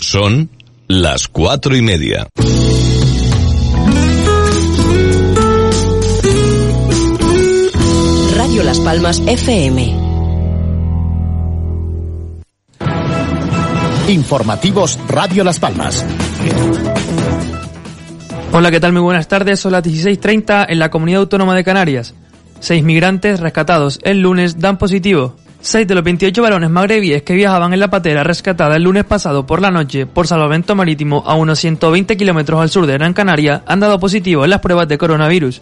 Son las cuatro y media. Radio Las Palmas FM. Informativos Radio Las Palmas. Hola, ¿qué tal? Muy buenas tardes. Son las 16.30 en la Comunidad Autónoma de Canarias. Seis migrantes rescatados el lunes dan positivo. Seis de los 28 varones magrebíes que viajaban en la patera rescatada el lunes pasado por la noche por salvamento marítimo a unos 120 kilómetros al sur de Gran Canaria han dado positivo en las pruebas de coronavirus.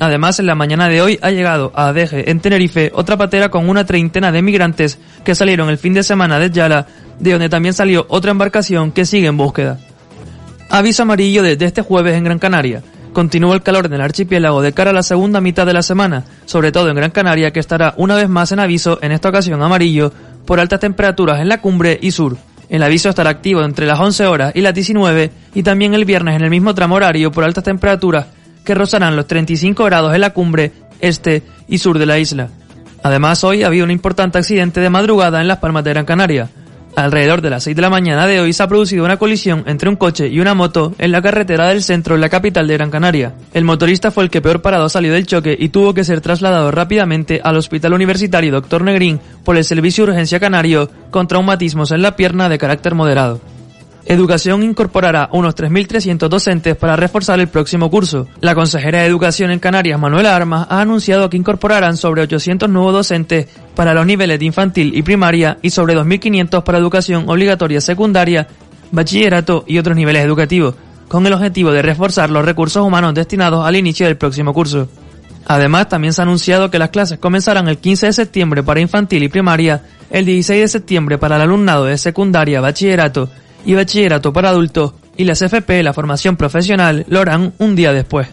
Además, en la mañana de hoy ha llegado a Adeje, en Tenerife, otra patera con una treintena de migrantes que salieron el fin de semana de Yala, de donde también salió otra embarcación que sigue en búsqueda. Aviso amarillo desde este jueves en Gran Canaria. Continúa el calor en el archipiélago de cara a la segunda mitad de la semana, sobre todo en Gran Canaria, que estará una vez más en aviso, en esta ocasión amarillo, por altas temperaturas en la cumbre y sur. El aviso estará activo entre las 11 horas y las 19 y también el viernes en el mismo tramo horario por altas temperaturas que rozarán los 35 grados en la cumbre este y sur de la isla. Además, hoy ha habido un importante accidente de madrugada en Las Palmas de Gran Canaria. Alrededor de las 6 de la mañana de hoy se ha producido una colisión entre un coche y una moto en la carretera del centro en la capital de Gran Canaria. El motorista fue el que peor parado salió del choque y tuvo que ser trasladado rápidamente al Hospital Universitario Dr. Negrín por el Servicio de Urgencia Canario con traumatismos en la pierna de carácter moderado. Educación incorporará unos 3.300 docentes para reforzar el próximo curso. La consejera de Educación en Canarias, Manuela Armas, ha anunciado que incorporarán sobre 800 nuevos docentes para los niveles de infantil y primaria y sobre 2.500 para educación obligatoria secundaria, bachillerato y otros niveles educativos, con el objetivo de reforzar los recursos humanos destinados al inicio del próximo curso. Además, también se ha anunciado que las clases comenzarán el 15 de septiembre para infantil y primaria, el 16 de septiembre para el alumnado de secundaria, bachillerato y bachillerato para adultos y las FP, la formación profesional, lo harán un día después.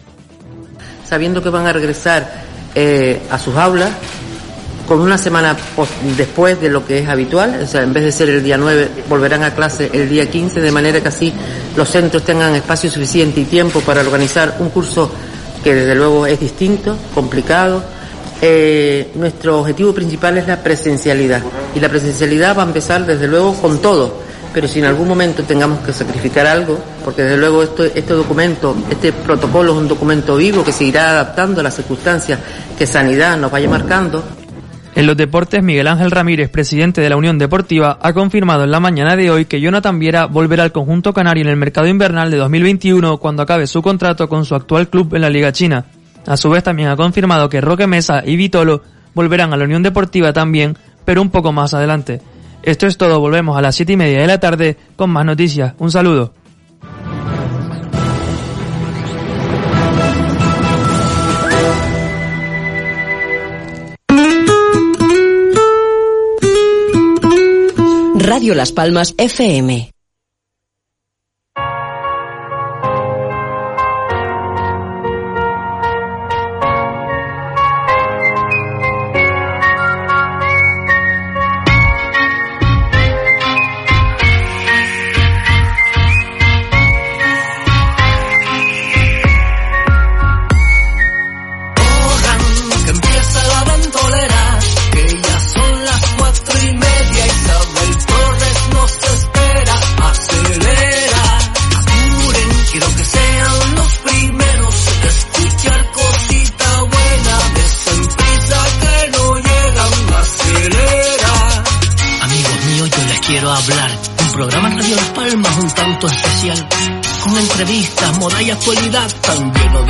Sabiendo que van a regresar eh, a sus aulas con una semana después de lo que es habitual, o sea, en vez de ser el día 9, volverán a clase el día 15, de manera que así los centros tengan espacio suficiente y tiempo para organizar un curso que desde luego es distinto, complicado. Eh, nuestro objetivo principal es la presencialidad y la presencialidad va a empezar desde luego con todo pero si en algún momento tengamos que sacrificar algo, porque desde luego esto, este documento, este protocolo es un documento vivo que se irá adaptando a las circunstancias que Sanidad nos vaya marcando. En los deportes, Miguel Ángel Ramírez, presidente de la Unión Deportiva, ha confirmado en la mañana de hoy que Jonathan Viera volverá al conjunto canario en el mercado invernal de 2021 cuando acabe su contrato con su actual club en la Liga China. A su vez también ha confirmado que Roque Mesa y Vitolo volverán a la Unión Deportiva también, pero un poco más adelante. Esto es todo, volvemos a las 7 y media de la tarde con más noticias. Un saludo. Radio Las Palmas FM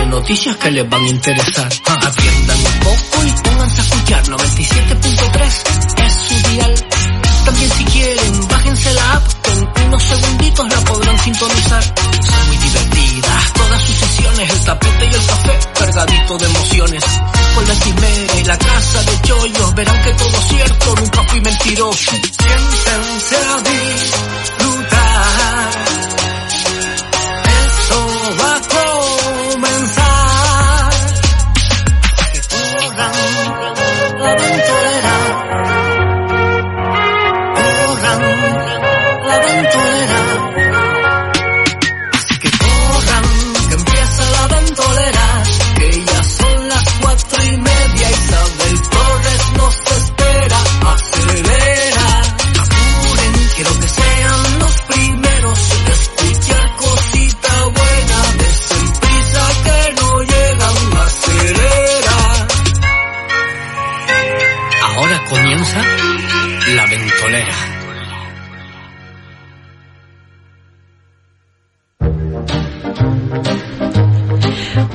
noticias que les van a interesar. Atiendan un poco y pónganse a escuchar 97.3 es su dial. También si quieren, bájense la app, con unos segunditos la podrán sintonizar. Son muy divertidas todas sus sesiones, el tapete y el café cargadito de emociones. Con la y la casa de chollos verán que todo cierto, nunca fui mentiroso. Siéntense a disfrutar comienza La Ventolera.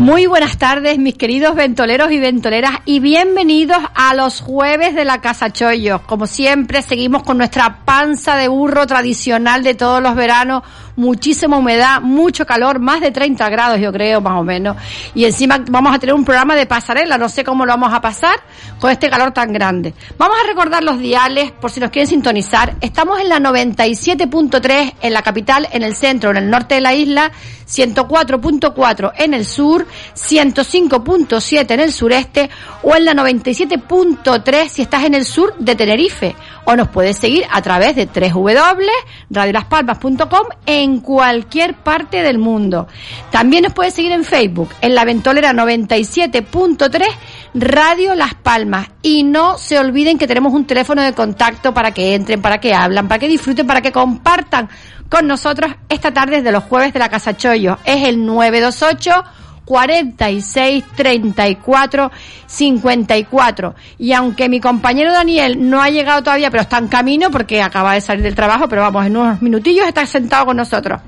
Muy buenas tardes, mis queridos ventoleros y ventoleras, y bienvenidos a los jueves de la Casa Chollos. Como siempre, seguimos con nuestra panza de burro tradicional de todos los veranos, muchísima humedad, mucho calor, más de 30 grados yo creo, más o menos. Y encima vamos a tener un programa de pasarela, no sé cómo lo vamos a pasar con este calor tan grande. Vamos a recordar los diales por si nos quieren sintonizar. Estamos en la 97.3 en la capital, en el centro, en el norte de la isla, 104.4 en el sur, 105.7 en el sureste o en la 97.3 si estás en el sur de Tenerife. O nos puedes seguir a través de www.radiolaspalmas.com en cualquier parte del mundo. También nos puedes seguir en Facebook, en la ventolera 97.3 Radio Las Palmas. Y no se olviden que tenemos un teléfono de contacto para que entren, para que hablan, para que disfruten, para que compartan con nosotros esta tarde de los jueves de la Casa Chollo. Es el 928 46 34 54. Y aunque mi compañero Daniel no ha llegado todavía, pero está en camino porque acaba de salir del trabajo, pero vamos, en unos minutillos está sentado con nosotros.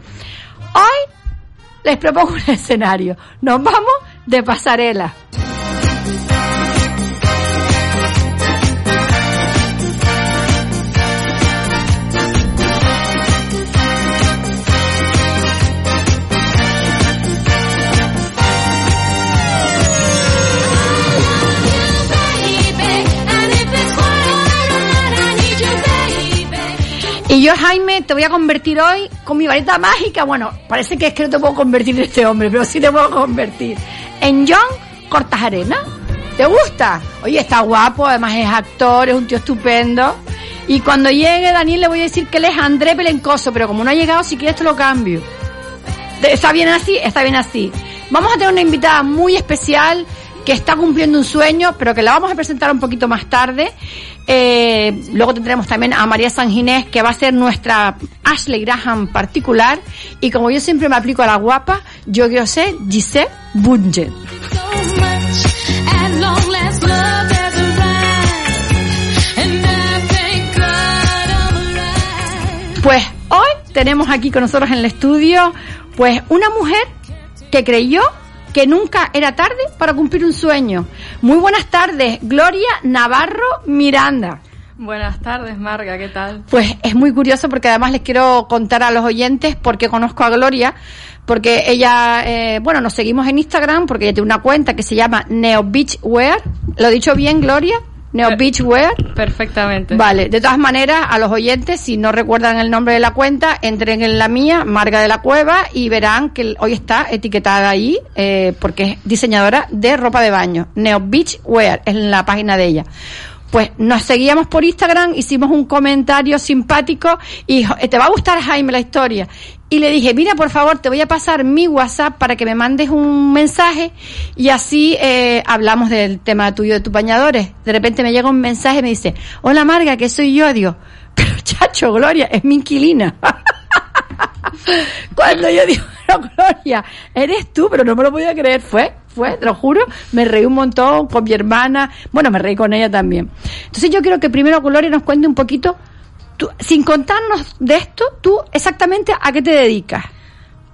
Hoy les propongo un escenario. Nos vamos de pasarela. Y yo, Jaime, te voy a convertir hoy con mi varita mágica. Bueno, parece que es que no te puedo convertir en este hombre, pero sí te puedo convertir en John Cortajarena. ¿Te gusta? Oye, está guapo, además es actor, es un tío estupendo. Y cuando llegue Daniel le voy a decir que él es André Pelencoso, pero como no ha llegado, si quieres te lo cambio. ¿Está bien así? Está bien así. Vamos a tener una invitada muy especial que está cumpliendo un sueño, pero que la vamos a presentar un poquito más tarde. Eh, luego tendremos también a María San Ginés, que va a ser nuestra Ashley Graham particular. Y como yo siempre me aplico a la guapa, yo quiero ser Giselle Bunge. Pues hoy tenemos aquí con nosotros en el estudio, pues una mujer que creyó que nunca era tarde para cumplir un sueño. Muy buenas tardes, Gloria Navarro Miranda. Buenas tardes, Marga, ¿qué tal? Pues es muy curioso porque además les quiero contar a los oyentes porque conozco a Gloria, porque ella, eh, bueno, nos seguimos en Instagram porque ella tiene una cuenta que se llama Neo Beach Wear. ¿Lo he dicho bien, Gloria? Neo Beach Wear. Perfectamente. Vale, de todas maneras, a los oyentes, si no recuerdan el nombre de la cuenta, entren en la mía, Marga de la Cueva, y verán que hoy está etiquetada ahí, eh, porque es diseñadora de ropa de baño. Neo Beach Wear, es la página de ella. Pues nos seguíamos por Instagram, hicimos un comentario simpático y dijo, te va a gustar Jaime la historia. Y le dije, mira, por favor, te voy a pasar mi WhatsApp para que me mandes un mensaje y así eh, hablamos del tema tuyo de tus bañadores. De repente me llega un mensaje y me dice, hola Marga, que soy yo, digo, pero chacho, Gloria, es mi inquilina. Cuando yo digo, Gloria, eres tú, pero no me lo podía creer, fue, fue, te lo juro, me reí un montón con mi hermana, bueno, me reí con ella también. Entonces yo quiero que primero Gloria nos cuente un poquito Tú, sin contarnos de esto, tú exactamente a qué te dedicas.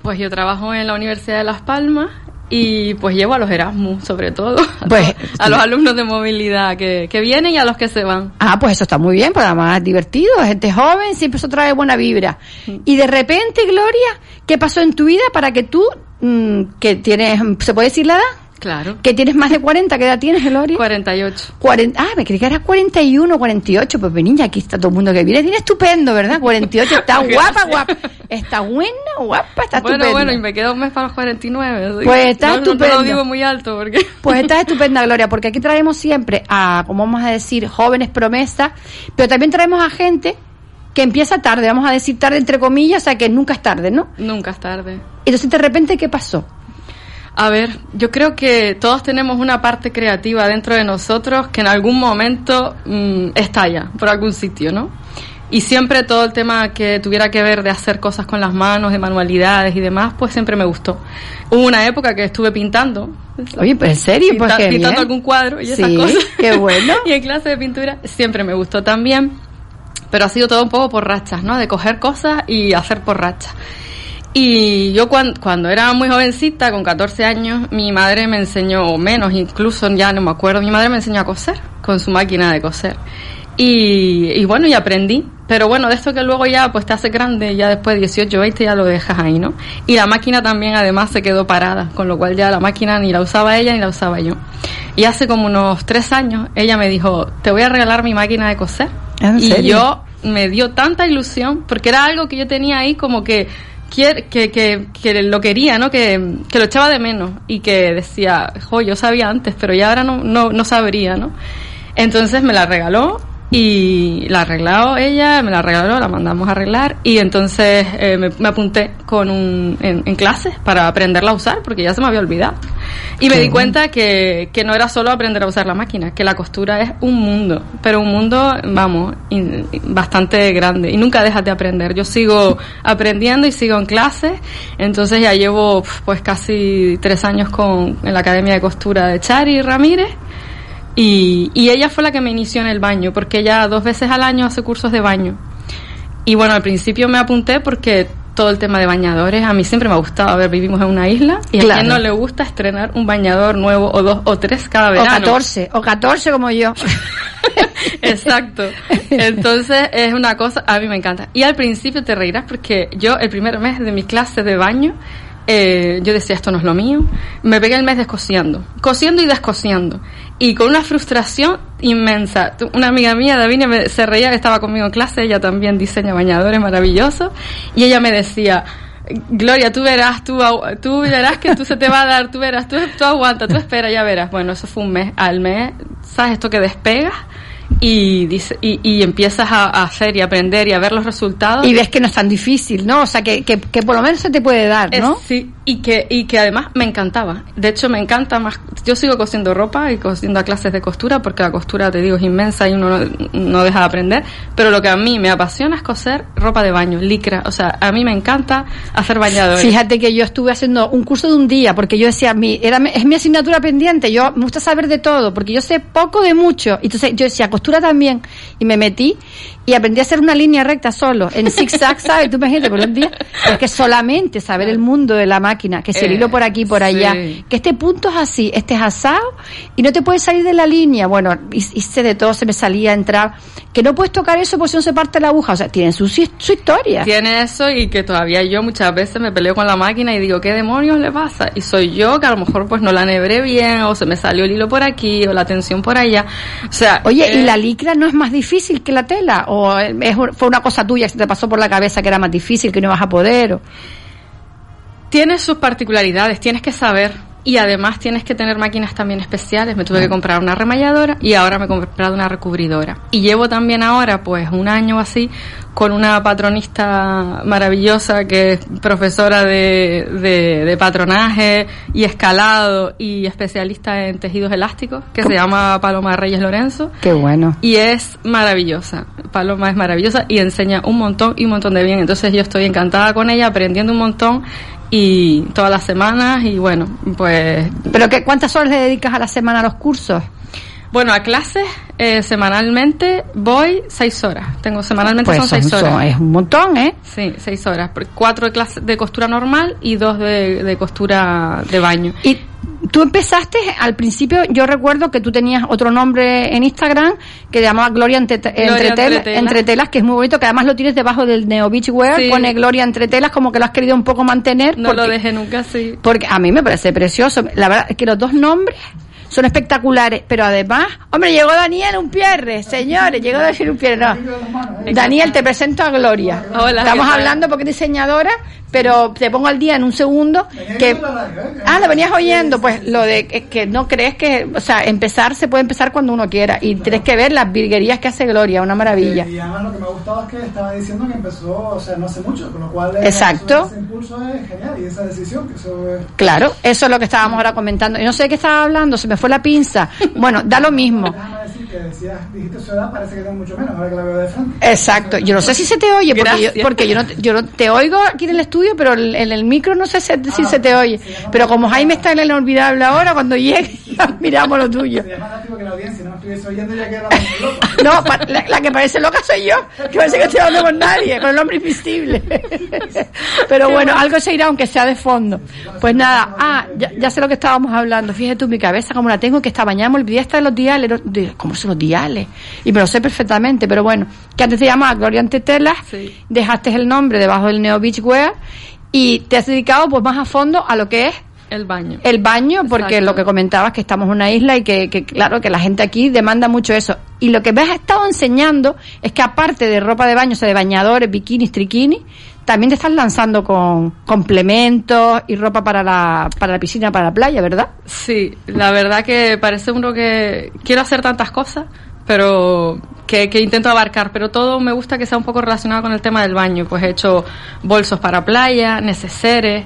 Pues yo trabajo en la Universidad de Las Palmas y pues llevo a los Erasmus, sobre todo, a, Pues, to- a los alumnos de movilidad que, que vienen y a los que se van. Ah, pues eso está muy bien, pues además es divertido, gente joven, siempre eso trae buena vibra. Y de repente, Gloria, ¿qué pasó en tu vida para que tú, mm, que tienes, ¿se puede decir la edad? Claro. Que tienes más de 40, ¿qué edad tienes, Gloria? 48. 40, ah, me creí que eras 41, 48. Pues niña, aquí está todo el mundo que viene. Tiene estupendo, ¿verdad? 48, está guapa, guapa. Está buena, guapa, está Bueno, estupenda. bueno, y me queda un mes para los 49. así Pues está no, no- No, estupendo. lo digo muy alto porque... Pues estás estupenda, Gloria, porque aquí traemos siempre a, como vamos a decir, jóvenes promesas, pero también traemos a gente que empieza tarde, vamos a decir tarde entre comillas, o sea que nunca es tarde, ¿no? Nunca es tarde. Entonces de repente, ¿qué pasó? A ver, yo creo que todos tenemos una parte creativa dentro de nosotros que en algún momento mm, estalla por algún sitio, ¿no? Y siempre todo el tema que tuviera que ver de hacer cosas con las manos, de manualidades y demás, pues siempre me gustó. Hubo una época que estuve pintando. Oye, pues en serio, pues Pinta- qué pintando bien. algún cuadro y esas cosas. qué bueno. y en clase de pintura siempre me gustó también, pero ha sido todo un poco por rachas, ¿no? De coger cosas y hacer por rachas. Y yo cuando, cuando era muy jovencita, con 14 años, mi madre me enseñó, o menos incluso, ya no me acuerdo, mi madre me enseñó a coser con su máquina de coser. Y, y bueno, y aprendí. Pero bueno, de esto que luego ya pues te hace grande, ya después de 18, 20 ya lo dejas ahí, ¿no? Y la máquina también además se quedó parada, con lo cual ya la máquina ni la usaba ella ni la usaba yo. Y hace como unos tres años ella me dijo, te voy a regalar mi máquina de coser. ¿En y serio? yo me dio tanta ilusión, porque era algo que yo tenía ahí como que que, que, que lo quería, ¿no? Que, que lo echaba de menos y que decía, jo, yo sabía antes, pero ya ahora no, no, no sabría, ¿no? Entonces me la regaló y la arregló ella, me la regaló, la mandamos a arreglar y entonces eh, me, me apunté con un, en, en clases para aprenderla a usar porque ya se me había olvidado. Y me Qué di cuenta que, que no era solo aprender a usar la máquina, que la costura es un mundo, pero un mundo, vamos, in- bastante grande y nunca dejas de aprender. Yo sigo aprendiendo y sigo en clases, entonces ya llevo pues casi tres años con, en la Academia de Costura de Chari Ramírez y, y ella fue la que me inició en el baño, porque ella dos veces al año hace cursos de baño. Y bueno, al principio me apunté porque todo el tema de bañadores a mí siempre me ha gustado. A ver, vivimos en una isla y a quien no le gusta estrenar un bañador nuevo o dos o tres cada O verano. 14, o 14 como yo. Exacto. Entonces es una cosa, a mí me encanta. Y al principio te reirás porque yo el primer mes de mi clase de baño, eh, yo decía esto no es lo mío. Me pegué el mes descosiendo, cosiendo y descosiendo. Y con una frustración inmensa. Una amiga mía, Davinia, me- se reía estaba conmigo en clase, ella también diseña bañadores maravillosos, y ella me decía, Gloria, tú verás, tú, tú verás que tú se te va a dar, tú verás, tú, tú aguanta, tú espera, ya verás. Bueno, eso fue un mes. Al mes, ¿sabes esto que despegas? Y, dice, y, y empiezas a, a hacer y aprender y a ver los resultados. Y ves que no es tan difícil, ¿no? O sea, que, que, que por lo menos se te puede dar, Es- ¿no? sí, y que, y que además me encantaba. De hecho, me encanta más. Yo sigo cosiendo ropa y cosiendo a clases de costura porque la costura, te digo, es inmensa y uno no, no deja de aprender. Pero lo que a mí me apasiona es coser ropa de baño, licra. O sea, a mí me encanta hacer bañadores. Fíjate que yo estuve haciendo un curso de un día porque yo decía, mi, era, es mi asignatura pendiente, yo me gusta saber de todo porque yo sé poco de mucho. Entonces yo decía, costura también. Y me metí y aprendí a hacer una línea recta solo, en zigzag, ¿sabes? Tú imagínate por un día. Es que solamente saber el mundo de la máquina, que si el Eh, hilo por aquí, por allá, sí. que este punto es así, este es asado y no te puedes salir de la línea. Bueno, hi- hice de todo, se me salía, entrar. Que no puedes tocar eso porque si no se parte la aguja. O sea, tienen su, su historia. Tiene eso y que todavía yo muchas veces me peleo con la máquina y digo, ¿qué demonios le pasa? Y soy yo que a lo mejor pues no la nebré bien o se me salió el hilo por aquí o la tensión por allá. O sea, Oye, ¿y eh, licra no es más difícil que la tela? ¿O es, fue una cosa tuya que se te pasó por la cabeza que era más difícil, que no ibas a poder? o- tiene sus particularidades, tienes que saber y además tienes que tener máquinas también especiales. Me tuve que comprar una remalladora y ahora me he comprado una recubridora. Y llevo también ahora pues un año o así con una patronista maravillosa que es profesora de, de, de patronaje y escalado y especialista en tejidos elásticos que se llama Paloma Reyes Lorenzo. Qué bueno. Y es maravillosa. Paloma es maravillosa y enseña un montón y un montón de bien. Entonces yo estoy encantada con ella, aprendiendo un montón y todas las semanas y bueno, pues ¿Pero qué, cuántas horas le dedicas a la semana a los cursos? bueno, a clases eh, semanalmente voy seis horas. Tengo semanalmente Pues son seis horas. son- es un montón, ¿eh? Sí, seis horas. Cuatro de clases de costura normal y dos de, de costura de baño. Y tú empezaste, al principio yo recuerdo que tú tenías otro nombre en Instagram que te llamaba Gloria Entre, Gloria entre, Entre Tela- Telas. Entre Telas, que es muy bonito, que además lo tienes debajo del Neo Beach Wear, Sí. pone Gloria Entre Telas, como que lo has querido un poco mantener. No lo dejé nunca así. Porque a mí me parece precioso. La verdad es que los dos nombres son espectaculares, pero además, hombre, llegó Daniel Unpierre, señores, llegó Daniel Unpierre, no. Daniel, te presento a Gloria. Hola, Estamos hablando porque es diseñadora, pero te pongo al día en un segundo que Ah, lo venías oyendo, pues lo de que- que no crees que, o sea, empezar se puede empezar cuando uno quiera y tienes que ver las virguerías que hace Gloria, una maravilla. Y además lo que me ha gustado es que estaba diciendo que empezó, o sea, no hace mucho, con lo cual eh, Exacto. ese impulso es genial y esa decisión, que eso es... Claro, eso es lo que estábamos ahora comentando. Y no sé de qué estaba hablando, se me fue la pinza. Bueno, da lo mismo. Decir que decías, dijiste su edad, parece que tengo mucho menos, ahora que la veo de frente. Exacto. Yo no sé si se te oye, porque, yo, porque yo, no, yo no te oigo aquí en el estudio, pero el- en el micro no sé si, si se te oye. Pero como Jaime está en el inolvidable ahora, cuando llegue, miramos lo tuyo. Que la audiencia, no me estuviese oyendo ya que era muy loco. No, pa- la, la que parece loca soy yo, que parece que estoy hablando con nadie, con el hombre invisible. Pero bueno, algo se irá aunque sea de fondo. Pues nada, ah, ya, ya sé lo que estábamos hablando. Fíjate tú, mi cabeza como la tengo, que esta mañana me olvidé hasta de los diales. ¿Cómo son los diales? Y me lo sé perfectamente, pero bueno, que antes te llamaba Gloria Antetelas, Sí. dejaste el nombre debajo del Neo Beach Wear y te has dedicado pues más a fondo a lo que es El baño. el baño, porque Exacto. lo que comentabas que estamos en una isla y que, que, claro que la gente aquí demanda mucho eso. Y lo que me has estado enseñando es que aparte de ropa de baño, o sea, de bañadores, bikinis, triquinis, también te estás lanzando con complementos y ropa para la, para la piscina, para la playa, ¿verdad? Sí, la verdad que parece uno que quiero hacer tantas cosas, pero que, que intento abarcar, pero todo me gusta que sea un poco relacionado con el tema del baño. Pues he hecho bolsos para playa, neceseres.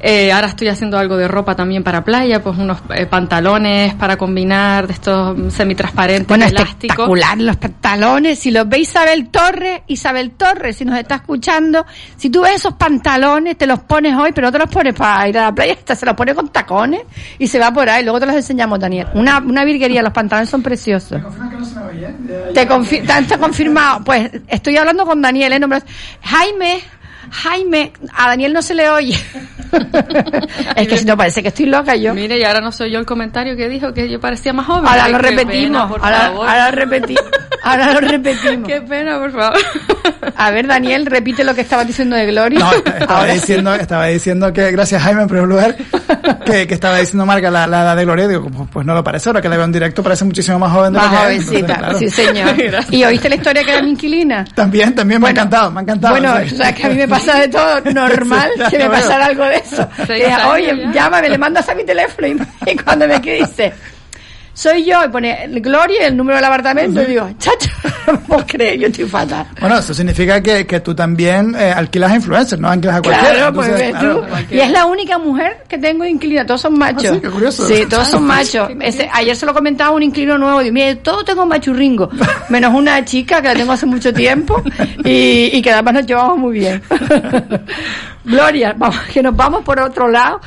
Eh, ahora estoy haciendo algo de ropa también para playa, pues unos eh, pantalones para combinar de estos semitransparentes Bueno, elásticos. espectacular los pantalones. Si los ve Isabel Torres, Isabel Torres, si nos está escuchando, si tú ves esos pantalones, te los pones hoy, pero no te los pones para ir a la playa, hasta se los pone con tacones y se va por ahí. Luego te los enseñamos, Daniel. Una, una virguería, los pantalones son preciosos. Confirman que no se me oye, ¿eh? Ya- Te, confi- te- te confirmado. Pues estoy hablando con Daniel, ¿eh? No me lo- Jaime, Jaime, a Daniel no se le oye. es que si no parece que estoy loca yo. Mire, y ahora no soy yo el comentario que dijo que yo parecía más joven. Ahora Ay, lo repetimos, pena, por ahora, favor. ahora lo repetimos, ahora lo repetimos. Qué pena, por favor. A ver, Daniel, repite lo que estabas diciendo de Gloria. No, estaba Ahora sí. diciendo, estaba diciendo que, gracias Jaime en primer lugar, que, que estaba diciendo Marca la, edad de Gloria, digo, pues, pues no lo parece, ahora que la veo en directo parece muchísimo más joven de Más lo que jovencita, Entonces, claro. sí señor. Gracias. ¿Y oíste la historia que era mi inquilina? También, también me ha encantado, me ha encantado. Bueno, o sea, que a mí me pasa de todo normal Sí, que me pasara algo de eso. Oye, ya. llámame, le mandas a mi teléfono y, y cuando me quede dice, soy yo, y pone Gloria el número del apartamento, y digo, chacho, no puedo creer, yo estoy fatal. Bueno, eso significa que, que tú también eh, alquilas a influencers, no alquilas a cualquiera. Claro, pues Entonces, ves claro, tú. Y es la única mujer que tengo inquilina, todos son machos. Ah, sí, qué curioso. Sí, todos son machos. Ese- ayer se lo comentaba un inquilino nuevo, y mire, todos tengo machurringo, menos una chica que la tengo hace mucho tiempo y, y que además nos llevamos muy bien. Gloria, vamos, que nos vamos por otro lado.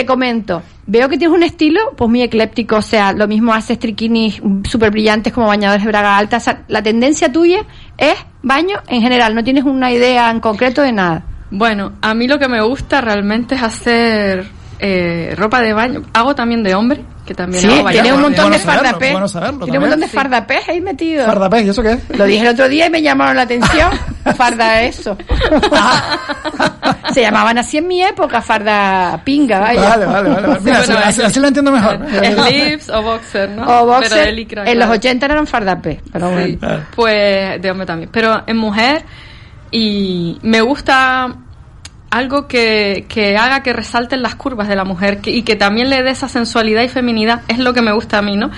Te comento, veo que tienes un estilo pues muy ecléptico, o sea, lo mismo haces triquinis súper brillantes como bañadores de braga alta, o sea, la tendencia tuya es baño en general, no tienes una idea en concreto de nada. Bueno, a mí lo que me gusta realmente es hacer eh, ropa de baño. Hago también de hombre, que también Sí, hago tiene un montón bueno de fardapés. bueno Tiene un montón de fardapés ahí metido. Fardapés, ¿y eso qué es? Lo dije el otro día y me llamaron la atención. Farda eso. Se llamaban así en mi época, farda pinga, vaya. Vale, vale, vale. vale. Mira, bueno, así, así- lo entiendo mejor. Slips o boxer, ¿no? O Pero boxer. de licra, en los claro. 80 eran fardapés. Pero Sí, bueno. Pues de hombre también. Pero en mujer, y me gusta algo que, que haga que resalten las curvas de la mujer y que también le dé esa sensualidad y feminidad, es lo que me gusta a mí, ¿no?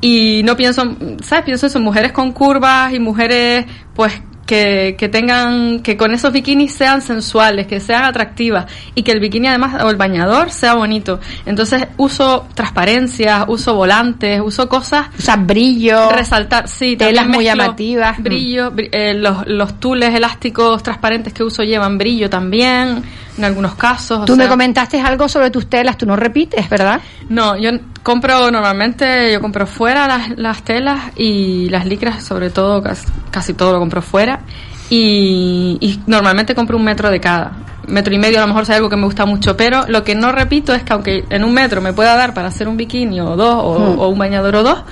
Y no pienso, ¿sabes? Pienso en mujeres con curvas y mujeres, pues, que, que tengan, que con esos bikinis sean sensuales, que sean atractivas y que el bikini además, o el bañador sea bonito. Entonces uso transparencias, uso volantes, uso cosas O sea, brillo. resaltar, sí, telas muy llamativas. Brillo, bri- eh, los, los tules elásticos transparentes que uso llevan brillo también, en algunos casos. o Tú me sea, comentaste algo sobre tus telas, tú no repites, ¿verdad? No, yo compro normalmente, yo compro fuera las, las telas y las licras, sobre todo, casi, casi todo lo compro fuera. Y, y normalmente compro un metro de cada. Metro y medio a lo mejor hay algo que me gusta mucho, pero lo que no repito es que aunque en un metro me pueda dar para hacer un bikini o dos, o, Mm. o un bañador o dos,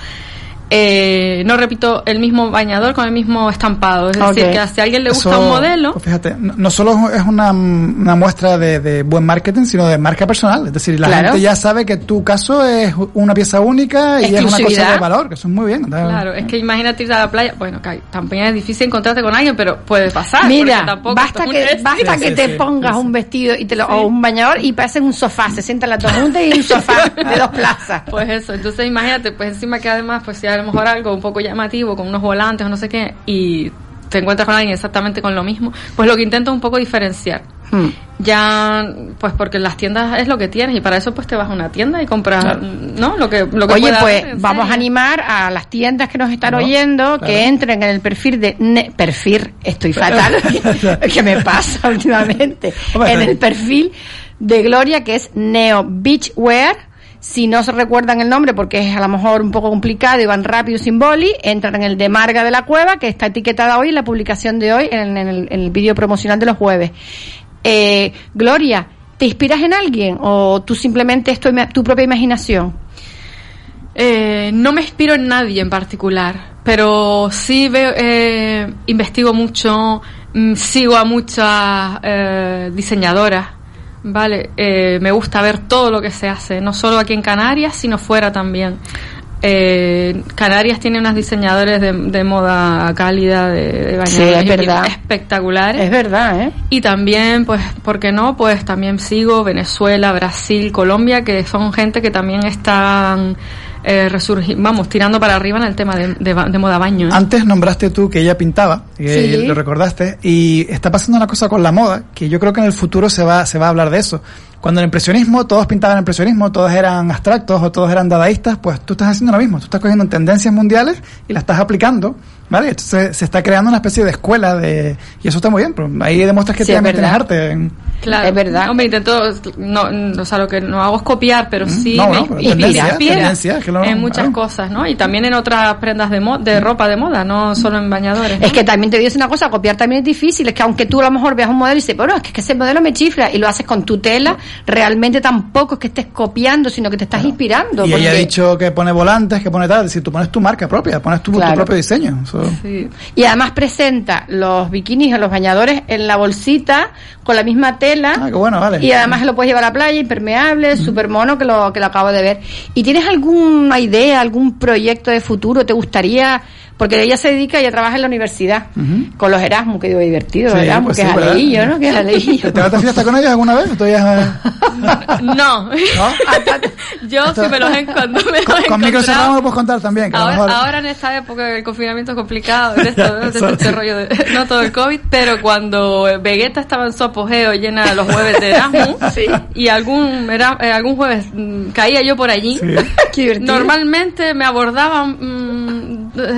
eh, no repito el mismo bañador con el mismo estampado. Es decir, que si a alguien le gusta Eso, un modelo, pues fíjate, no, no solo es una, una muestra de, de buen marketing, sino de marca personal. Es decir, la Claro. gente ya sabe que tu caso es una pieza única y es una cosa de valor, que eso es muy bien. Claro, es que imagínate ir a la playa, bueno, que también es difícil encontrarte con alguien, pero puede pasar. Mira, porque tampoco basta es que, basta Sí, que sí, te sí, pongas un vestido y te lo, o un bañador y parecen un sofá, se sientan las dos juntas y un sofá de dos plazas. Pues eso, entonces imagínate, pues encima que además, pues si a lo mejor algo un poco llamativo, con unos volantes o no sé qué, y te encuentras con alguien exactamente con lo mismo, pues lo que intento es un poco diferenciar. Hmm. Ya, pues porque las tiendas es lo que tienes y para eso pues te vas a una tienda y compras, ¿no? Lo que, lo que Oye, pueda pues vamos a animar a las tiendas que nos están oyendo que entren en el perfil de ne- perfil, estoy fatal, que me pasa últimamente, Hombre, en el perfil de Gloria que es Neo Beachwear. Si no se recuerdan el nombre porque es a lo mejor un poco complicado y van rápido sin boli, entran en el de Marga de la Cueva, que está etiquetada hoy en la publicación de hoy, en, el, en vídeo promocional de los jueves. Eh, Gloria, ¿te inspiras en alguien o tú simplemente es tu, tu propia imaginación? Eh, no me inspiro en nadie en particular, pero sí veo, eh, investigo mucho, mm, sigo a muchas eh, diseñadoras, ¿vale? Eh, me gusta ver todo lo que se hace, no solo aquí en Canarias, sino fuera también. Eh, Canarias tiene unos diseñadores de, de moda cálida, de, de bañadores Sí, es verdad. espectaculares. Es verdad, ¿eh? Y también, pues, ¿por qué no? Pues también sigo Venezuela, Brasil, Colombia, que son gente que también están eh, resurgi- vamos, tirando para arriba en el tema de, de, ba- de moda baño. ¿eh? Antes nombraste tú que ella pintaba, que Sí. lo recordaste, y está pasando una cosa con la moda, que yo creo que en el futuro se va, se va a hablar de eso. Cuando el impresionismo todos pintaban impresionismo, todos eran abstractos o todos eran dadaístas, pues tú estás haciendo lo mismo, tú estás cogiendo tendencias mundiales y las estás aplicando, ¿vale? Entonces se está creando una especie de escuela de... Y eso está muy bien, pero ahí demuestras que Sí, tienes arte. en- Claro, Es verdad. Hombre, intento, no, no, o sea, lo que no hago es copiar, pero sí no, me no, pero inspira, inspira tendencia, que lo- en muchas claro. cosas, ¿no? Y también en otras prendas de, mo- de ropa de moda, no solo en bañadores. ¿no? Es que también te digo una cosa, copiar también es difícil, es que aunque tú a lo mejor veas un modelo y dices, bueno, es que, es que ese modelo me chifla y lo haces con tu tela, realmente tampoco es que estés copiando, sino que te estás inspirando. Y ella ha porque- dicho que pone volantes, que pone tal, es decir, tú pones tu marca propia, pones tu, propio diseño. Eso- Sí. Y además presenta los bikinis o los bañadores en la bolsita con la misma tela. Ah, qué bueno, vale. Y además lo puedes llevar a la playa, impermeable, súper mono que lo, que lo acabo de ver. ¿Y tienes alguna idea, algún proyecto de futuro? ¿Te gustaría? Porque ella se dedica, ella trabaja en la universidad con los Erasmus, que digo divertido, los Sí, Erasmus, pues que sí, es ¿verdad? aleillo, ¿no? Que es aleillo. ¿Te vas de fiesta con ellos alguna vez? ¿O todavía- No. Yo sí me los en- cuando me Con, los con micro cerrado lo puedes contar también. Que a lo Ahora, mejor- ahora en esta época del confinamiento complicado, de, esto, de este rollo de, no todo el COVID, pero cuando Vegeta estaba en su apogeo llena de los jueves de Erasmus, y algún, era- eh, algún jueves mm, caía yo por allí, Qué divertido. normalmente me abordaban mm, eh,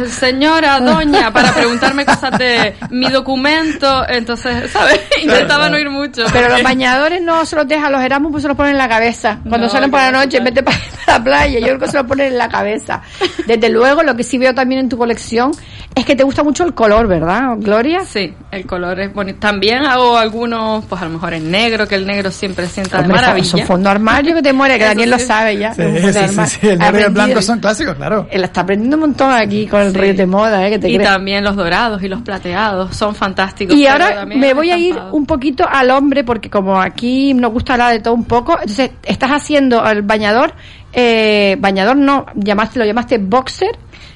señora, doña, para preguntarme cosas de mi documento, entonces, ¿sabes? Intentaba no ir mucho. Pero los bañadores no se los dejan los Erasmus, pues se los ponen en la cabeza. Cuando No, salen por la no, noche, en vez de para la playa, yo creo que se los ponen en la cabeza. Desde luego, lo que sí veo también en tu colección es que te gusta mucho el color, ¿verdad, Gloria? Sí, el color es bonito. También hago algunos, pues a lo mejor en negro, que el negro siempre sienta de Hombre, son- maravilla. son fondo armario que te muere, que Daniel lo sabe ya. Sí, sí, sí, el negro y el blanco son clásicos, claro. Él está aprendiendo un montón aquí con el Sí. rollo de moda, ¿eh? Que te y crees. también los dorados y los plateados son fantásticos. Y ahora me voy a ir un poquito al hombre, porque como aquí nos gusta hablar de todo un poco, entonces estás haciendo el bañador, eh, bañador no, llamaste, lo llamaste boxer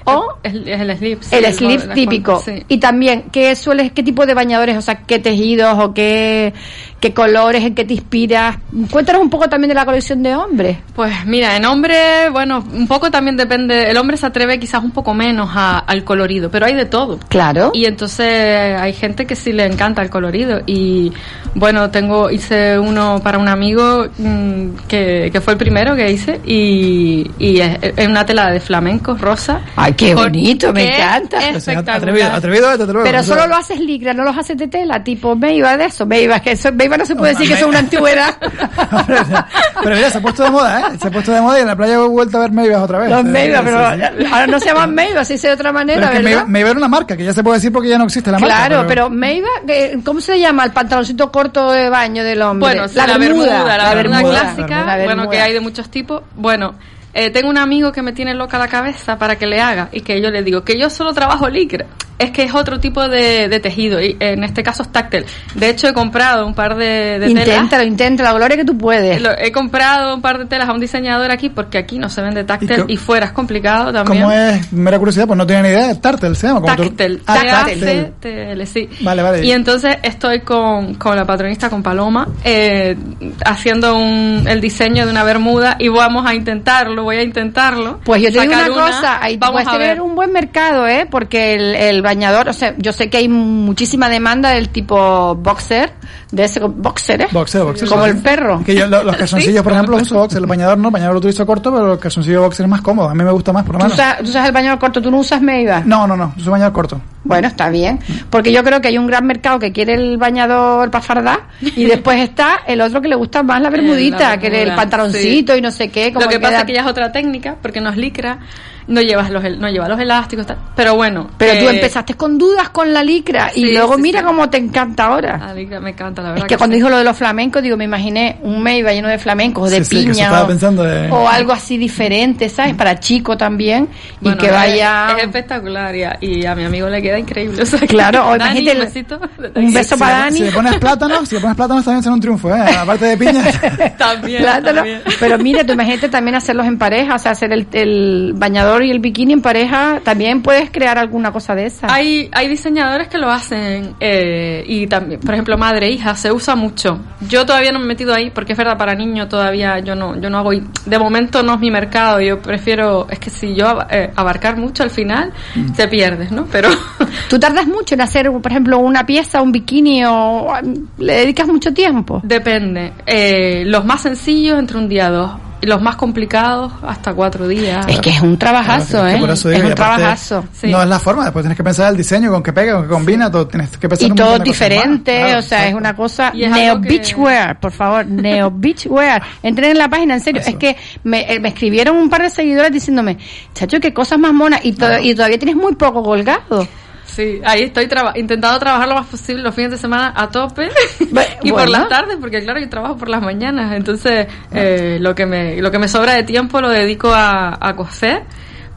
o es el slip. sí, el slip típico. cuenta, sí. Y también, ¿qué sueles, qué tipo de bañadores, o sea, qué tejidos o qué, qué colores, en qué te inspiras? Cuéntanos un poco también de la colección de hombres. Pues mira, en hombre, bueno, un poco también depende. El hombre se atreve quizás un poco menos a- al colorido, pero hay de todo. Claro. Y entonces hay gente que sí le encanta el colorido. Y bueno, tengo hice uno para un amigo mm, que, que fue el primero que hice y, y es, es una tela de flamenco rosa. Ay, qué bonito, me encanta. es Pues, Espectacular. Atrevido, atrevido, luego. Pero sea, solo lo haces licra, no los haces de tela, tipo Meiva de eso. Meiva, que eso, Meiva no se puede decir que eso es una antigüedad. Pero mira, se ha puesto de moda, ¿eh? Se ha puesto de moda y en la playa he vuelto a ver Maybach otra vez. Los Sí, Meiva, sí, pero sí. ahora no se llaman Meiva, se dice de otra Pero manera, que ¿verdad? Maybach era una marca que ya se puede decir porque ya no existe la marca. Claro, pero Meiva, eh, ¿cómo se llama el pantaloncito corto de baño del hombre? Bueno, sí, la, bermuda, la, bermuda, clásica, La bueno, que bermuda. hay de muchos tipos. Bueno, eh, tengo un amigo que me tiene loca la cabeza para que le haga y que yo le digo que yo solo trabajo licra. Es que es otro tipo de, de tejido y en este caso es táctil. De hecho, he comprado un par de, de telas. Inténtalo, inténtalo, la gloria que tú puedes. Lo- he comprado un par de telas a un diseñador aquí porque aquí no se vende táctil y, fuera es complicado también. ¿Cómo es? Mera curiosidad, pues no tenía ni idea. Tartel se llama. como tú- Táctil, Ah, táctil. Sí. Vale, vale. Y entonces estoy con, con la patronista, con Paloma, eh, haciendo un, el diseño de una bermuda y vamos a intentarlo, voy a intentarlo. Pues yo te digo una cosa, ahí vamos puedes a tener ver. un buen mercado, ¿eh? Porque el, el, bañador, o sea, yo sé que hay muchísima demanda del tipo boxer, de ese boxer, ¿eh? Boxer, boxer. Como sí. el perro. Que yo, lo- los calzoncillos, por ejemplo, uso boxer. El bañador no, el bañador lo utilizo corto, pero el calzoncillo boxer es más cómodo. A mí me gusta más, por lo ¿Tú menos. usas, tú usas el bañador corto, tú no usas Meiba. No, no, no, uso bañador corto. Bueno, está bien, porque yo creo que hay un gran mercado que quiere el bañador para fardar y después está el otro que le gusta más la bermudita, la que el pantaloncito y no sé qué. Como Lo que pasa queda- es que ya es otra técnica, porque no es licra, no llevas los, el- no lleva los elásticos, tal. pero bueno. Pero tú eh, empezaste con dudas con la licra y luego sí, mira sí. cómo te encanta ahora. La licra me encanta, la verdad. Es que cuando sí. dijo lo de los flamencos, digo, me imaginé un Meiba lleno de flamencos, o de piña, o, pensando de- o algo así diferente, ¿sabes? Para chico también, Bueno, y que vaya... Es, espectacular y a, y a mi amigo le queda increíble. o sea que- Claro, o Dani, imagínate un el- besito. un beso Si para Dani. Si le pones plátanos, si le pones plátanos también será un triunfo, ¿eh? Aparte de piña. También, Plátano. también. Pero mira, tú imagínate también hacerlos en pareja, o sea, hacer el, el bañador y el bikini en pareja, también puedes crear alguna cosa de esa. Hay, hay diseñadores que lo hacen eh, y también, por ejemplo, madre e hija se usa mucho. Yo todavía no me he metido ahí porque es verdad para niños todavía yo no yo no hago y de momento no es mi mercado. Yo prefiero es que si yo eh, abarcar mucho al final te pierdes, ¿no? Pero ¿Tú tardas mucho en hacer, por ejemplo, una pieza, un bikini o le dedicas mucho tiempo? depende. Eh, los más sencillos entre un día a dos y los más complicados hasta cuatro días. Es que es un trabajazo, Claro, ¿eh? por eso es un trabajazo. Sí. No es la forma, después tienes que pensar el diseño, con qué pega, con qué combina, todo, tienes que pensar Y un todo diferente, Claro, o sea, es una cosa es Neo que- Beachwear, por favor, Neo Beachwear. Entren en la página, en serio, Eso. es que me, eh, me escribieron un par de seguidores diciéndome, chacho, qué cosas más monas, y, to- y todavía tienes muy poco colgado. Sí, ahí estoy traba- intentando trabajar lo más posible los fines de semana a tope. Bueno. y por las tardes, porque claro, yo trabajo por las mañanas, entonces eh, lo que me lo que me sobra de tiempo lo dedico a, a coser,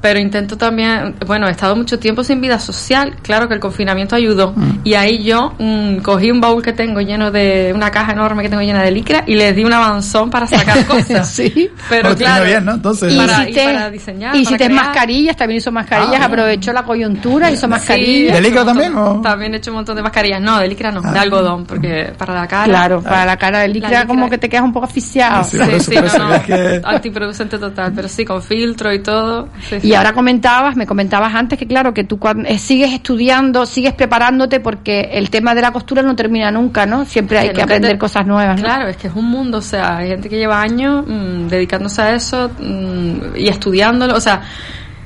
pero intento también, bueno, he estado mucho tiempo sin vida social, claro que el confinamiento ayudó y ahí yo mm, cogí un baúl que tengo lleno de una caja enorme que tengo llena de licra y les di un avanzón para sacar cosas. Sí. Pero claro, bien, ¿no? Entonces- Y para, y hiciste, para diseñar, hiciste para crear. mascarillas, también hizo mascarillas, Ah, bueno. aprovechó la coyuntura, hizo Sí, mascarillas. ¿De he hecho licra también, o? También he hecho un montón de mascarillas. No, de licra no, de Ah. algodón, porque para la cara. Claro, para la cara de licra, licra- como que te quedas un poco asfixiado. Sí, Sí, sí, no, que- antiproducente total, pero sí, con filtro y todo. sí, sí. Y ahora comentabas, me comentabas antes que claro, que tú eh, sigues estudiando, sigues preparándote porque el tema de la costura no termina nunca, ¿no? Siempre hay Que aprender te- cosas nuevas, ¿no? Claro, es que es un mundo, o sea, hay gente que lleva años mm, dedicándose a eso mm, y estudiándolo, o sea,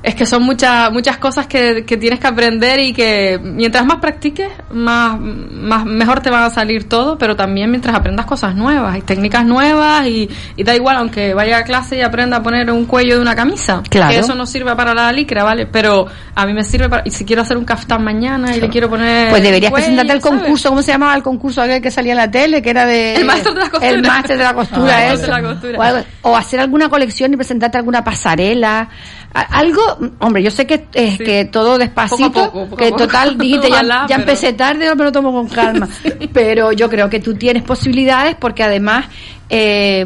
es que son muchas muchas cosas que, que tienes que aprender y que mientras más practiques, más, más mejor te van a salir todo, pero también mientras aprendas cosas nuevas y técnicas nuevas y, y da igual, aunque vaya a clase y aprenda a poner un cuello de una camisa, Claro. que eso no sirve para la licra, ¿vale? Pero a mí me sirve para, y si quiero hacer un caftán mañana y le quiero poner... Pues deberías cuello, presentarte al concurso, ¿cómo se llamaba el concurso aquel que salía en la tele? Que era de... El máster de la costura. El máster de la costura, Ah, eso. máster de la costura. O, algo- o hacer alguna colección y presentarte alguna pasarela. Algo, hombre, yo sé que es Sí. que todo despacito, Poco a poco, poco que a total, dijiste, ya, Ojalá, ya pero- empecé tarde, me lo tomo con calma. Pero yo creo que tú tienes posibilidades porque además... Eh,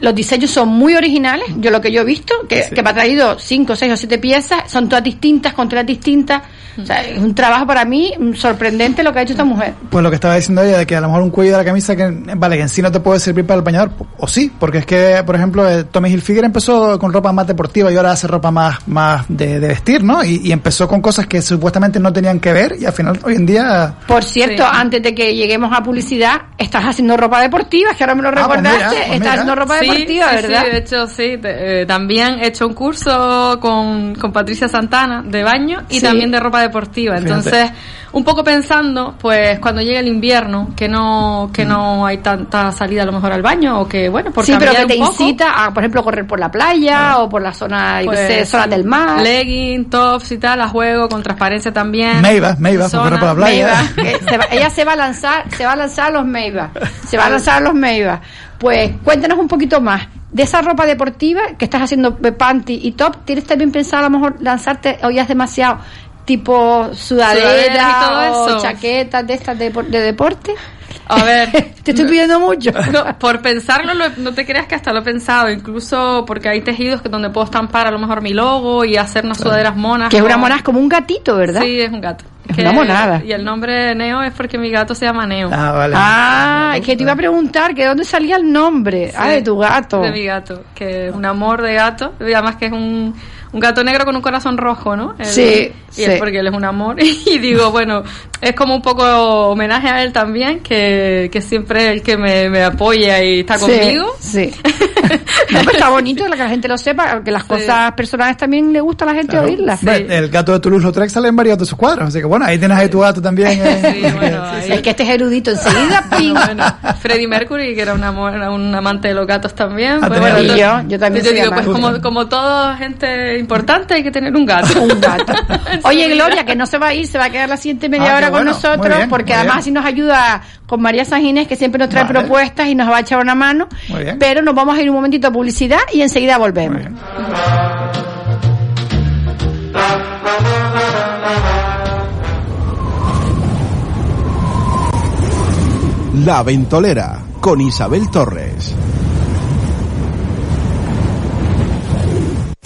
los diseños son muy originales, yo lo que yo he visto, que, que me ha traído cinco, seis o siete piezas, son todas distintas, con telas distintas. O sea, es un trabajo para mí sorprendente lo que ha hecho esta mujer. Pues lo que estaba diciendo ella, de que a lo mejor un cuello de la camisa que, vale, que en sí no te puede servir para el bañador, o sí, porque es que, por ejemplo, eh, Tommy Hilfiger empezó con ropa más deportiva y ahora hace ropa más, más de, de vestir, ¿no? Y, y empezó con cosas que supuestamente no tenían que ver y al final hoy en día... Por cierto, Sí. antes de que lleguemos a publicidad, estás haciendo ropa deportiva, es que ahora me lo Ah, pues recordaste, mira, pues estás haciendo ropa Sí, deportiva, sí, ¿verdad? Sí, de hecho, sí. eh, también he hecho un curso con, con Patricia Santana de baño y Sí. también de ropa deportiva. Fíjate. Entonces, un poco pensando, pues cuando llegue el invierno, que no que no hay tanta salida a lo mejor al baño o que, bueno, por sí, pero que cambiar te poco, incita a, por ejemplo, correr por la playa o por la zona, yo pues, sé, zona del mar. Legging, tops y tal, a juego, con transparencia también. Meiva, Meiva, Zona- porque por la playa. Se va- ella se va a lanzar, se va a lanzar a los Meiva, se va a lanzar a los Meiva. Pues cuéntanos un poquito más de esa ropa deportiva que estás haciendo de panty y top. ¿Tienes también pensado a lo mejor lanzarte o ya es demasiado tipo sudadera Sudaderas y todo o eso. chaquetas de estas de, de deporte? A ver. Te estoy pidiendo mucho. No, por pensarlo, lo- no te creas que hasta lo he pensado, incluso porque hay tejidos que donde puedo estampar a lo mejor mi logo y hacer unas sudaderas monas. Que es una mona, es como un gatito, ¿verdad? Sí, es un gato. Es una monada. Y el nombre Neo es porque mi gato se llama Neo. Ah, vale. Ah, es que te iba a preguntar que de dónde salía el nombre. Ah, de tu gato. De mi gato, que es un amor de gato. Y además que es un, un gato negro con un corazón rojo, ¿no? Él- Sí, y sí. es porque él es un amor. Y digo, bueno, es como un poco homenaje a él también, que, que siempre es el que me, me apoya y está Sí, conmigo. Sí. No, pero está bonito que la gente lo sepa, que las cosas personales también le gusta a la gente oírlas. Hombre, El gato de Toulouse-Lautrec sale en varios de sus cuadros, así que bueno, ahí tienes ahí tu gato también. eh. Es que este es erudito enseguida, ping. Freddie Mercury, que era un, amor, era un amante de los gatos también. Ah, pues bueno, Y yo, yo también te soy digo, pues como, como toda gente importante hay que tener un gato. Un gato. Oye, Gloria, que no se va a ir, se va a quedar la siguiente media Ah, hora con nosotros, bien, porque además bien. así nos ayuda con María San Ginés, que siempre nos trae Vale. propuestas y nos va a echar una mano. Muy bien. Pero nos vamos a ir un momentito a publicidad y enseguida volvemos. La Ventolera con Isabel Torres.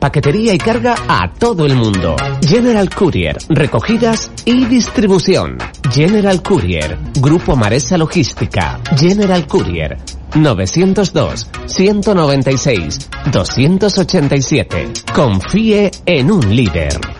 paquetería y carga a todo el mundo. General Courier, recogidas y distribución. General Courier, Grupo Maresa Logística. General Courier, 902 196 287. Confíe en un líder.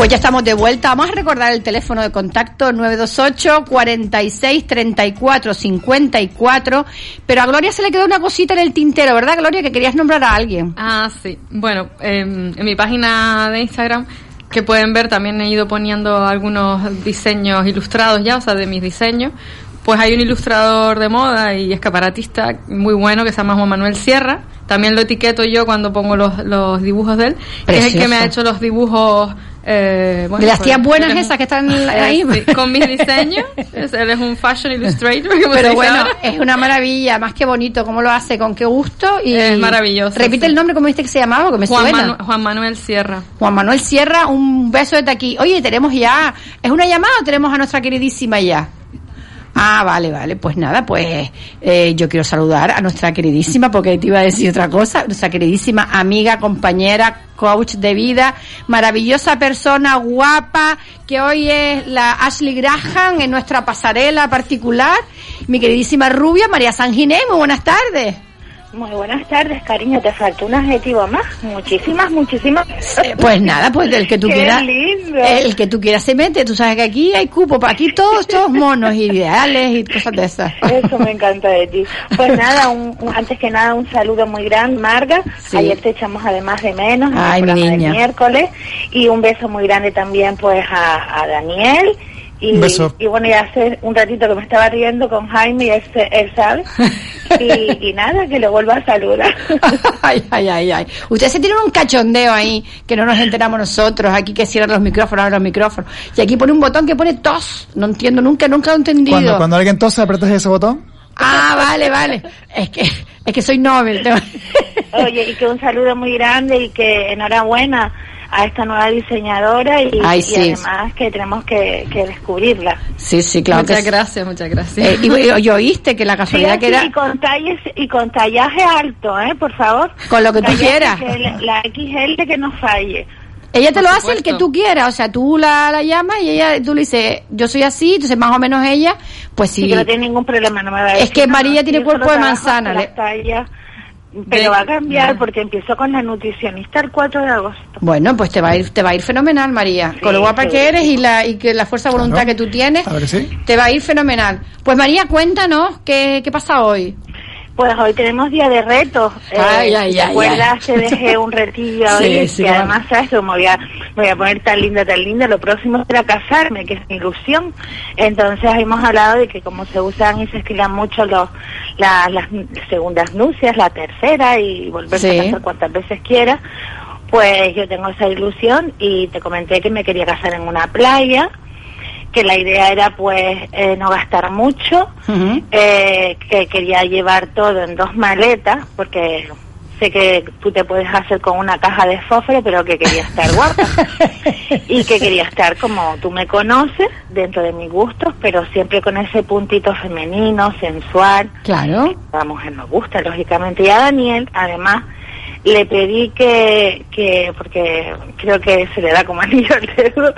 Pues ya estamos de vuelta. Vamos a recordar el teléfono de contacto 928 46 34 54. Pero a Gloria se le quedó una cosita en el tintero, ¿verdad, Gloria? Que querías nombrar a alguien. Ah, sí. Bueno, em, en mi página de Instagram, que pueden ver, también he ido poniendo algunos diseños ilustrados ya, o sea, de mis diseños. Pues hay un ilustrador de moda y escaparatista muy bueno que se llama Juan Manuel Sierra. También lo etiqueto yo cuando pongo los, los dibujos de él. que Es el que me ha Precioso. hecho los dibujos... Eh, bueno, de las pues, tías buenas esas que están ahí. sí, con mis diseños. Él es un fashion illustrator. como Pero bueno, ahora. es una maravilla, más que bonito, cómo lo hace, con qué gusto. Y Es maravilloso, Repite sí. el nombre, ¿cómo viste que se llamaba? Que me Juan, suena. Manu- Juan Manuel Sierra. Juan Manuel Sierra, un beso desde aquí. Oye, tenemos ya. ¿Es una llamada o tenemos a nuestra queridísima ya? Ah, vale, vale. Pues nada, pues eh, yo quiero saludar a nuestra queridísima, porque te iba a decir otra cosa, nuestra queridísima amiga, compañera, coach de vida, maravillosa persona, guapa, que hoy es la Ashley Graham en nuestra pasarela particular, mi queridísima rubia, María San Ginés. Muy buenas tardes. Muy buenas tardes, cariño. Te faltó un adjetivo más. Muchísimas, muchísimas. Pues nada, pues del que tú Qué quieras. lindo. El que tú quieras se mete. Tú sabes que aquí hay cupo. para Aquí todos, todos monos, ideales y cosas de esas. Eso me encanta de ti. Pues nada, un, un- antes que nada un saludo muy grande, Marga. Sí. Ayer te echamos además de menos en el Ay, mi del niña. miércoles y un beso muy grande también pues a, a Daniel. Y, Un beso. y bueno, ya hace un ratito que me estaba riendo con Jaime y él, él sabe. Y, y nada, que lo vuelva a saludar. Ay, ay, ay, ay. Ustedes se tienen un cachondeo ahí que no nos enteramos nosotros. Aquí que cierran los micrófonos, abren los micrófonos. Y aquí pone un botón que pone tos. No entiendo, nunca, nunca lo he entendido. Cuando, cuando alguien tose, apretas ese botón. Ah, vale, vale. Es que, es que soy Nobel. Oye, y que un saludo muy grande y que enhorabuena a esta nueva diseñadora y, Ay, y sí. además que tenemos que, que descubrirla. Sí, sí, claro muchas que gracias, muchas gracias. Eh, y, y- y oíste que la casualidad Sí, que era y con talles y con tallaje alto, ¿eh? Por favor. Con lo que tú quieras. que la, la XL que no falle. Ella te Por lo hace el que tú quieras, o sea, tú la, la llamas y ella, tú le dices, yo soy así, entonces más o menos ella, pues sí. Sí, que no tiene ningún problema, no me va a Es que María no, tiene cuerpo de manzana, Las tallas, pero va a cambiar porque empiezo con la nutricionista el 4 de agosto. Bueno, pues te va a ir, te va a ir fenomenal, María. con lo guapa que eres y la, y que la fuerza de voluntad que tú tienes, te va a ir fenomenal. Pues María, cuéntanos qué, qué pasa hoy. Pues hoy tenemos día de retos. Ay, eh, ay, ¿Te ay, acuerdas? Te dejé un retillo Sí, hoy sí, claro. además, ¿sabes? Me voy, a, me voy a poner tan linda, tan linda. Lo próximo será casarme, que es mi ilusión. Entonces hemos hablado de que como se usan y se estilan mucho los, la- las segundas nupcias, la tercera y volverse Sí. a casar cuantas veces quiera, pues yo tengo esa ilusión y te comenté que me quería casar en una playa que la idea era pues eh, no gastar mucho, eh, que quería llevar todo en dos maletas, porque sé que tú te puedes hacer con una caja de fósforo, pero que quería estar guapa. y que quería estar como tú me conoces, dentro de mis gustos, pero siempre con ese puntito femenino, sensual. Claro. A la mujer nos gusta, lógicamente. Y a Daniel, además, le pedí que, que, porque creo que se le da como anillo al dedo,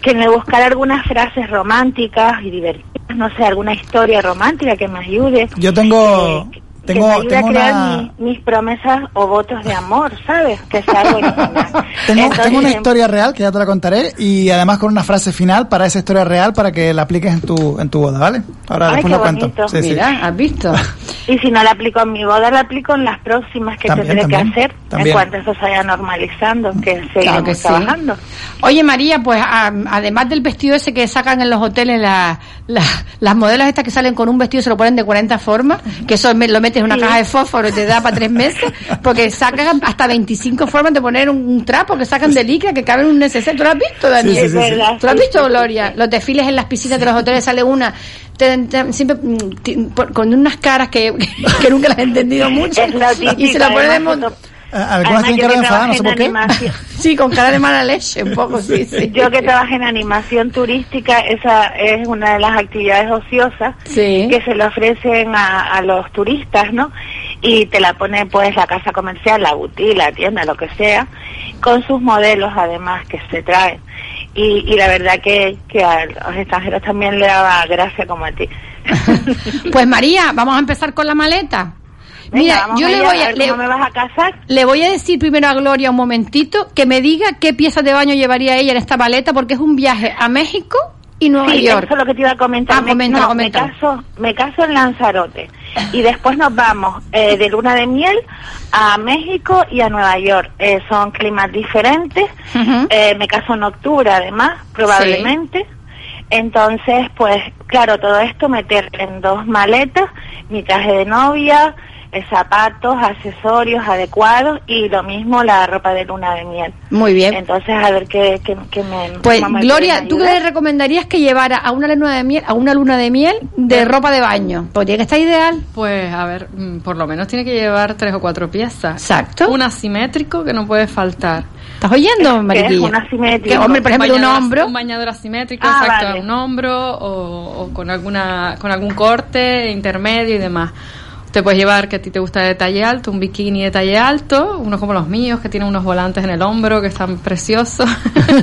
que me buscara algunas frases románticas y divertidas, no sé, alguna historia romántica que me ayude. Yo tengo, que me tengo, ayude tengo a crear una, mi- mis promesas o votos de amor, ¿sabes? Que sea tengo, Entonces, tengo una historia real que ya te la contaré y además con una frase final para esa historia real para que la apliques en tu, en tu boda, ¿vale? Ahora Ay, después lo cuento. bonito. Sí, sí. Mira, ¿has visto? Y si no la aplico en mi boda, la aplico en las próximas que También, tendré también, que hacer en también. cuanto eso se vaya normalizando, que seguimos que sí. trabajando. Oye María, pues a- además del vestido ese que sacan en los hoteles la- la- las modelos estas que salen con un vestido se lo ponen de 40 formas, que eso me- lo metes una Sí. caja de fósforo y te da para tres meses, porque sacan hasta 25 formas de poner un, un trapo que sacan de licra que cabe en un neceser. ¿Tú lo has visto, Daniel? Sí, sí, sí, sí. Verdad, ¿Tú lo has visto, Gloria? Los desfiles en las piscinas de los hoteles sale una te- te- siempre mm, por- con unas caras que, que nunca las he entendido mucho y se la ponen de además, Algunas tienen cara de que enfadada, no sé por qué. Sí, con cara de mala leche, un poco, sí, sí. Yo que trabajé en animación turística, esa es una de las actividades ociosas Sí. que se le ofrecen a, a los turistas, ¿no? Y te la pone pues la casa comercial, la boutique, la tienda, lo que sea, con sus modelos además que se traen. Y, y la verdad que, que a los extranjeros también le daba gracia como a ti. Pues María, vamos a empezar con la maleta. Venga, Mira, yo le voy a, ver le, ¿Cómo me vas a casar? le voy a decir primero a Gloria un momentito que me diga qué piezas de baño llevaría ella en esta maleta porque es un viaje a México y Nueva Sí, York. eso es lo que te iba a comentar. Ah, Me- comenta, no, comenta. Me caso, me caso en Lanzarote y después nos vamos eh, de luna de miel a México y a Nueva York. Eh, son climas diferentes. Eh, me caso en octubre, además, probablemente. Entonces, pues, claro, todo esto meter en dos maletas, mi traje de novia, zapatos, accesorios adecuados y lo mismo la ropa de luna de miel. Muy bien. Entonces, a ver qué, qué, qué me... Pues Gloria, ¿tú qué le recomendarías que llevara a una luna de miel, a una luna de miel de ropa de baño? Podría que está ideal. Pues a ver, mm, por lo menos tiene que llevar tres o cuatro piezas. Exacto. Un asimétrico que no puede faltar. ¿Estás oyendo, ¿Qué es Mariquilla? un asimétrico? Que, hombre, por ejemplo, un bañador- hombro. Un bañador asimétrico, Ah, exacto, vale. un hombro o, o con alguna con algún corte intermedio y demás. Te puedes llevar que a ti te gusta de talle alto, un bikini de talle alto, unos como los míos que tienen unos volantes en el hombro que están preciosos.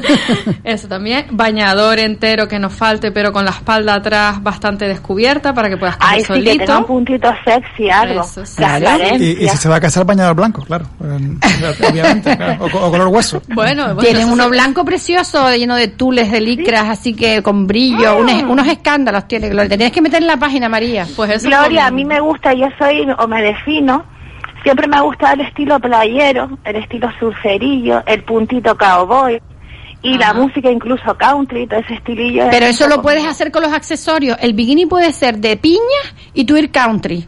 Eso también. Bañador entero que no falte, pero con la espalda atrás bastante descubierta para que puedas comer Ay, sí, que solito. tenga un puntito sexy, algo. Eso, sí. Transparencia. Y, y si se va a casar bañador blanco, claro. Obviamente, claro. O, co- o color hueso. Bueno, bueno, Tienen uno sí. blanco precioso lleno de tules de licras, así que con brillo, unos, unos escándalos tiene Gloria. Tienes que meter en la página, María. Pues eso Gloria, a mí me gusta, yo soy, o me defino, siempre me ha gustado el estilo playero, el estilo surferillo, el puntito cowboy, y la música incluso country, todo ese estilillo. Pero es eso lo puedes hacer con los accesorios. El bikini puede ser de piña y tú ir country.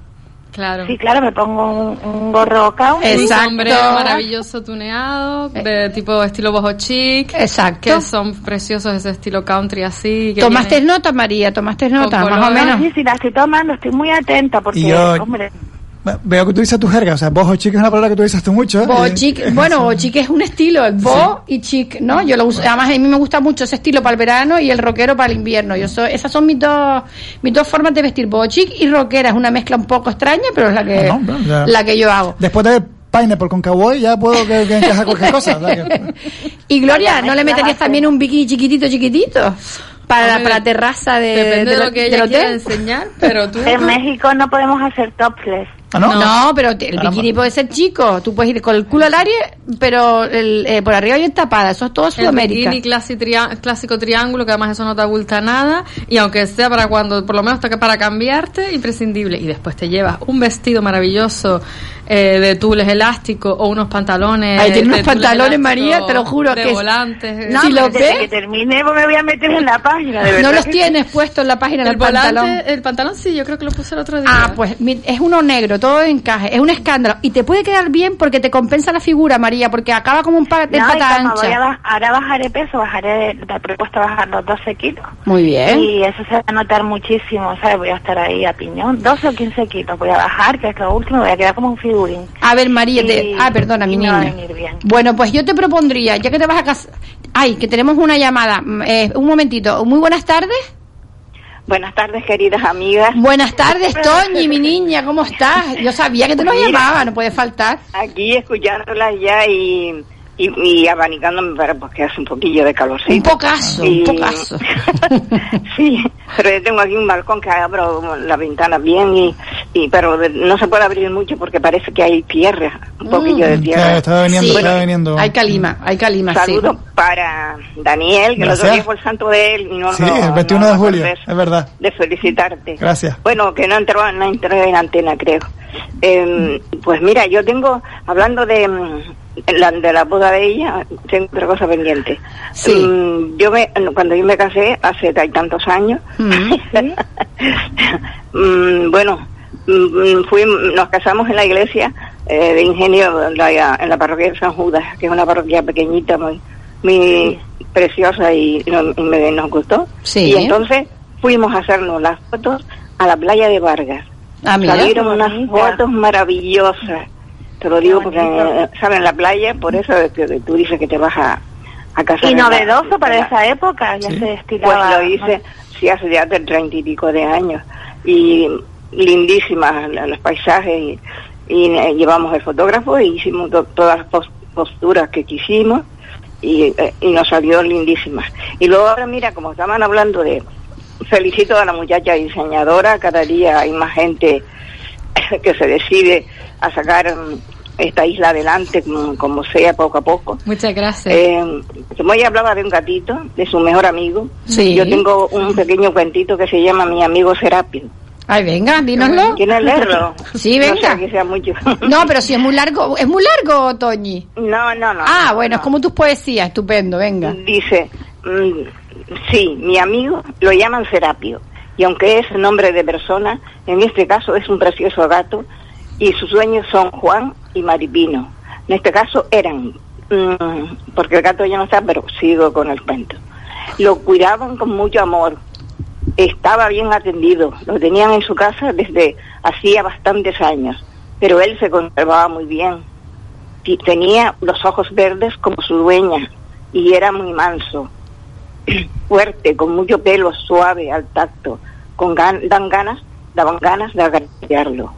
Claro. Sí, claro, me pongo un, un gorro country. Es- Un Exacto. sombrero maravilloso tuneado, de tipo estilo boho chic. Exacto. Que son preciosos ese estilo country así. Que ¿Tomaste viene- nota, María? ¿Tomaste nota? Más o menos. Sí, sí, la estoy tomando, estoy muy atenta porque, yo- hombre, Veo que tú dices tu jerga, o sea, bojo chic es una palabra que tú dices tú mucho. ¿eh? Bo chic, bueno, bo chic es un estilo, el bo y chic, ¿no? Yo lo uso, además a mí me gusta mucho ese estilo para el verano y el rockero para el invierno. Yo soy, esas son mis dos, mis dos formas de vestir, bo chic y rockera. Es una mezcla un poco extraña, pero es la que, No, no, ya. la que yo hago. Después de ver Pineapple con Cowboy, ya puedo que, que encaja cualquier cosa. que- Y Gloria, ¿no le meterías también un bikini chiquitito, chiquitito? Para, Hombre, para la terraza de, Depende de, lo que ella quiera enseñar, pero tú... en México no podemos hacer topless. ¿Ah, no? No, pero te- el Caramba. bikini puede ser chico. Tú puedes ir con el culo al aire, pero el, eh, por arriba bien tapada. Eso es todo El Sudamérica. bikini clasi- tria- clásico triángulo, que además eso no te abulta nada, y aunque sea para cuando, por lo menos toque para cambiarte, imprescindible. Y después te llevas un vestido maravilloso eh, de tules elásticos o unos pantalones. Ahí tiene unos pantalones, María, te lo juro. De que es- volantes. No, si desde ves, que termine pues me voy a meter en la página, de verdad. no los tienes puesto en la página del pantalón. el pantalón sí, yo creo que lo puse el otro día. Ah, pues es uno negro, todo encaje, es un escándalo. Y te puede quedar bien porque te compensa la figura, María, porque acaba como un pa de No, pata como voy a ancha. baj- ahora bajaré peso, bajaré, la propuesta bajar los 12 kilos. Muy bien. Y eso se va a notar muchísimo, ¿sabes? Voy a estar ahí a piñón. 12 o 15 kilos voy a bajar, que es lo último, voy a quedar como un figurín. A ver, María, te... Ah, perdona, mi niña. bien. Bueno, pues yo te propondría, ya que te vas a casar... Ay, que tenemos una llamada. Mm, eh, un momentito. Muy buenas tardes. Buenas tardes, queridas amigas. Buenas tardes, Toñi, mi niña, ¿cómo estás? Yo sabía que te nos llamaba, no puede faltar. Aquí escuchándolas ya y, y, y abanicándome para pues, que hace un poquillo de calorcito. Un pocazo, Y- un pocazo. sí, pero yo tengo aquí un balcón que abro la ventana bien y, y pero de- no se puede abrir mucho porque parece que hay tierra, un poquillo de Ya, tierra. estaba viniendo, Sí. estaba viniendo. Hay calima, hay calima, sí. Saludos para Daniel, que el otro Gracias. día fue el santo de él y no Sí, no- el 21 no de julio, es verdad. de felicitarte. Gracias. Bueno, que no entró, no entró en antena, creo. Eh, pues mira, yo tengo, hablando de, mm, la, de la boda de ella, tengo otra cosa pendiente. Sí. Mm, yo me, cuando yo me casé, hace tantos años, mm, bueno, mm, fui, nos casamos en la iglesia eh, de Ingenio, en la, en la parroquia de San Judas, que es una parroquia pequeñita, muy, muy preciosa y, no- me, nos gustó. Sí. Y entonces fuimos a hacernos las fotos a la playa de Vargas. Ah, mira. Salieron unas fotos maravillosas. Te lo digo porque, eh, ¿sabes? En la playa, por eso es que tú dices que te vas a, a casar. Y la- novedoso para la- esa época, ya se Pues estilaba. lo hice, sí, hace ya de treinta y pico de años. Y lindísimas los paisajes. Y, y, eh, llevamos el fotógrafo y hicimos to- todas las pos- posturas que quisimos. Y, eh, y nos salió lindísimas. Y luego ahora, mira, como estaban hablando de. Felicito a la muchacha diseñadora, cada día hay más gente que se decide a sacar mm, esta isla adelante, como, como sea, poco a poco. Muchas gracias. Eh, como ella hablaba de un gatito, de su mejor amigo, Sí. yo tengo un pequeño cuentito que se llama Mi amigo Serapio. Ay, venga, dínoslo. ¿Quieres leerlo? Sí, No venga. sé que sea mucho. No, pero si es muy largo, es muy largo, Toñi. No, no, no. Ah, no, bueno, no. es como tus poesías, estupendo, venga. Dice, mm, sí, mi amigo lo llaman Serapio. Y aunque es nombre de persona, en este caso es un precioso gato y sus dueños son Juan y Maripino. En este caso eran, mm, porque el gato ya no está, pero sigo con el cuento. Lo cuidaban con mucho amor, estaba bien atendido, lo tenían en su casa desde hacía bastantes años, pero él se conservaba muy bien. Tenía los ojos verdes como su dueña y era muy manso, fuerte, con mucho pelo suave al tacto, con gan- dan ganas, daban ganas de acariciarlo.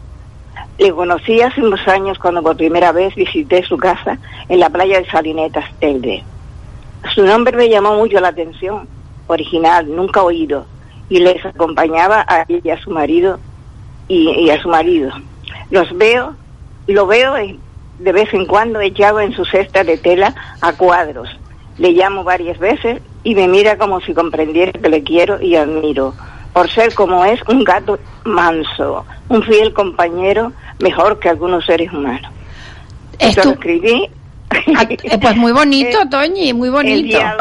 Le conocí hace unos años cuando por primera vez visité su casa en la playa de Salinetas, Telde. Su nombre me llamó mucho la atención, original, nunca oído, y les acompañaba a ella y a su marido y, y a su marido. Los veo, lo veo de vez en cuando echado en su cesta de tela a cuadros. Le llamo varias veces y me mira como si comprendiera que le quiero y admiro, por ser como es un gato manso, un fiel compañero, mejor que algunos seres humanos. Esto lo escribí Eh, Pues muy bonito, Toñi, muy el bonito. día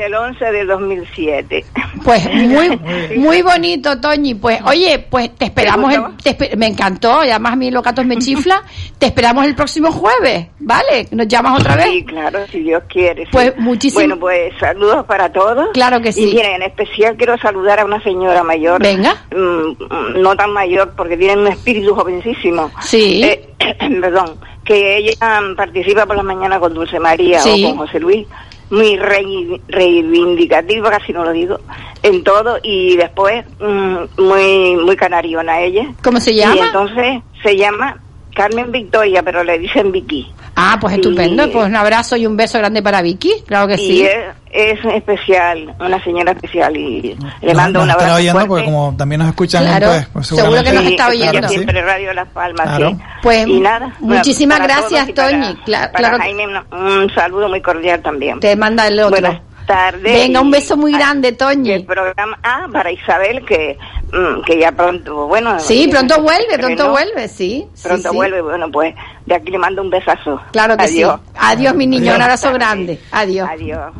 del 11 de 2007. Pues muy, muy bonito, Toñi. Pues oye, pues te esperamos. el- te espe- me encantó, y además a mí los gatos me chifla. Te esperamos el próximo jueves, ¿vale? ¿Nos llamas otra vez? Sí, claro, si Dios quiere. sí. Pues muchísimo- Bueno, pues saludos para todos. Claro que sí. Y miren, en especial quiero saludar a una señora mayor. Venga. Mm, no tan mayor, porque tiene un espíritu jovencísimo. Sí. Eh, perdón, que ella mm, participa por la mañana con Dulce María Sí. o con José Luis. Muy rei- reivindicativa, casi no lo digo, en todo. Y después, mm, muy muy canariona ella. ¿Cómo se Y llama? entonces se llama Carmen Victoria, pero le dicen Vicky. Ah, pues Y- estupendo. Pues un abrazo y un beso grande para Vicky. Claro que y sí. es, es especial, una señora especial y le mando Nos un estará abrazo oyendo fuerte. porque como también nos escuchan, Claro, pues, pues seguro que nos está oyendo. Sí. siempre Radio Las Palmas, Claro. sí. Pues, y nada, muchísimas para gracias, para- Toñi. Para claro que- Jaime, un, un saludo muy cordial también. Te manda el otro. Buenas tardes. Venga, un beso muy grande, Toñi. el programa ah para Isabel que mm, que ya pronto bueno Sí, eh, pronto vuelve, pronto vuelve, sí. pronto sí. vuelve bueno pues de aquí le mando un besazo Claro que Adiós. sí. Adiós, mi niño, un abrazo grande. Adiós. Adiós.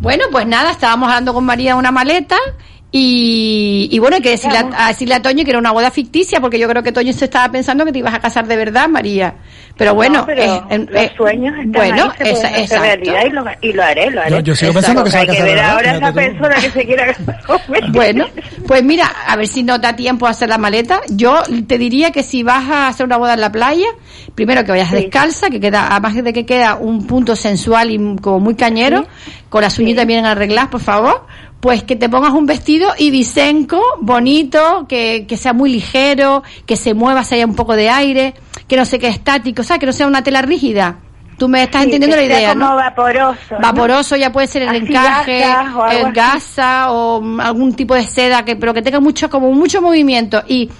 Bueno, pues nada, estábamos hablando con María de una maleta y, y bueno, hay que decirle a, a decirle a Toño que era una boda ficticia, porque yo creo que Toño se estaba pensando que te ibas a casar de verdad, María. Pero bueno, No, pero eh, en- los eh, sueños están bueno, ahí, se pueden esa- hacer exacto. realidad y lo, y lo haré, lo haré. Yo- yo sigo pensando que se va a Hay que casar de ver verdad, ahora a esa fíjate tú. persona que se quiera casar. Bueno, pues mira, a ver si no da tiempo a hacer la maleta. Yo te diría que si vas a hacer una boda en la playa, primero que vayas descalza, que queda, además de que queda un punto sensual y como muy cañero, con las uñitas bien arregladas, por favor, pues que te pongas un vestido ibicenco, bonito, que, que sea muy ligero, que se mueva, si haya un poco de aire, que no se quede estático, o sea, que no sea una tela rígida. Tú me estás Sí, entendiendo la que idea, como ¿no? vaporoso. ¿no? Vaporoso ya puede ser el Así encaje, o el gasa o algún tipo de seda que pero que tenga mucho como mucho movimiento y y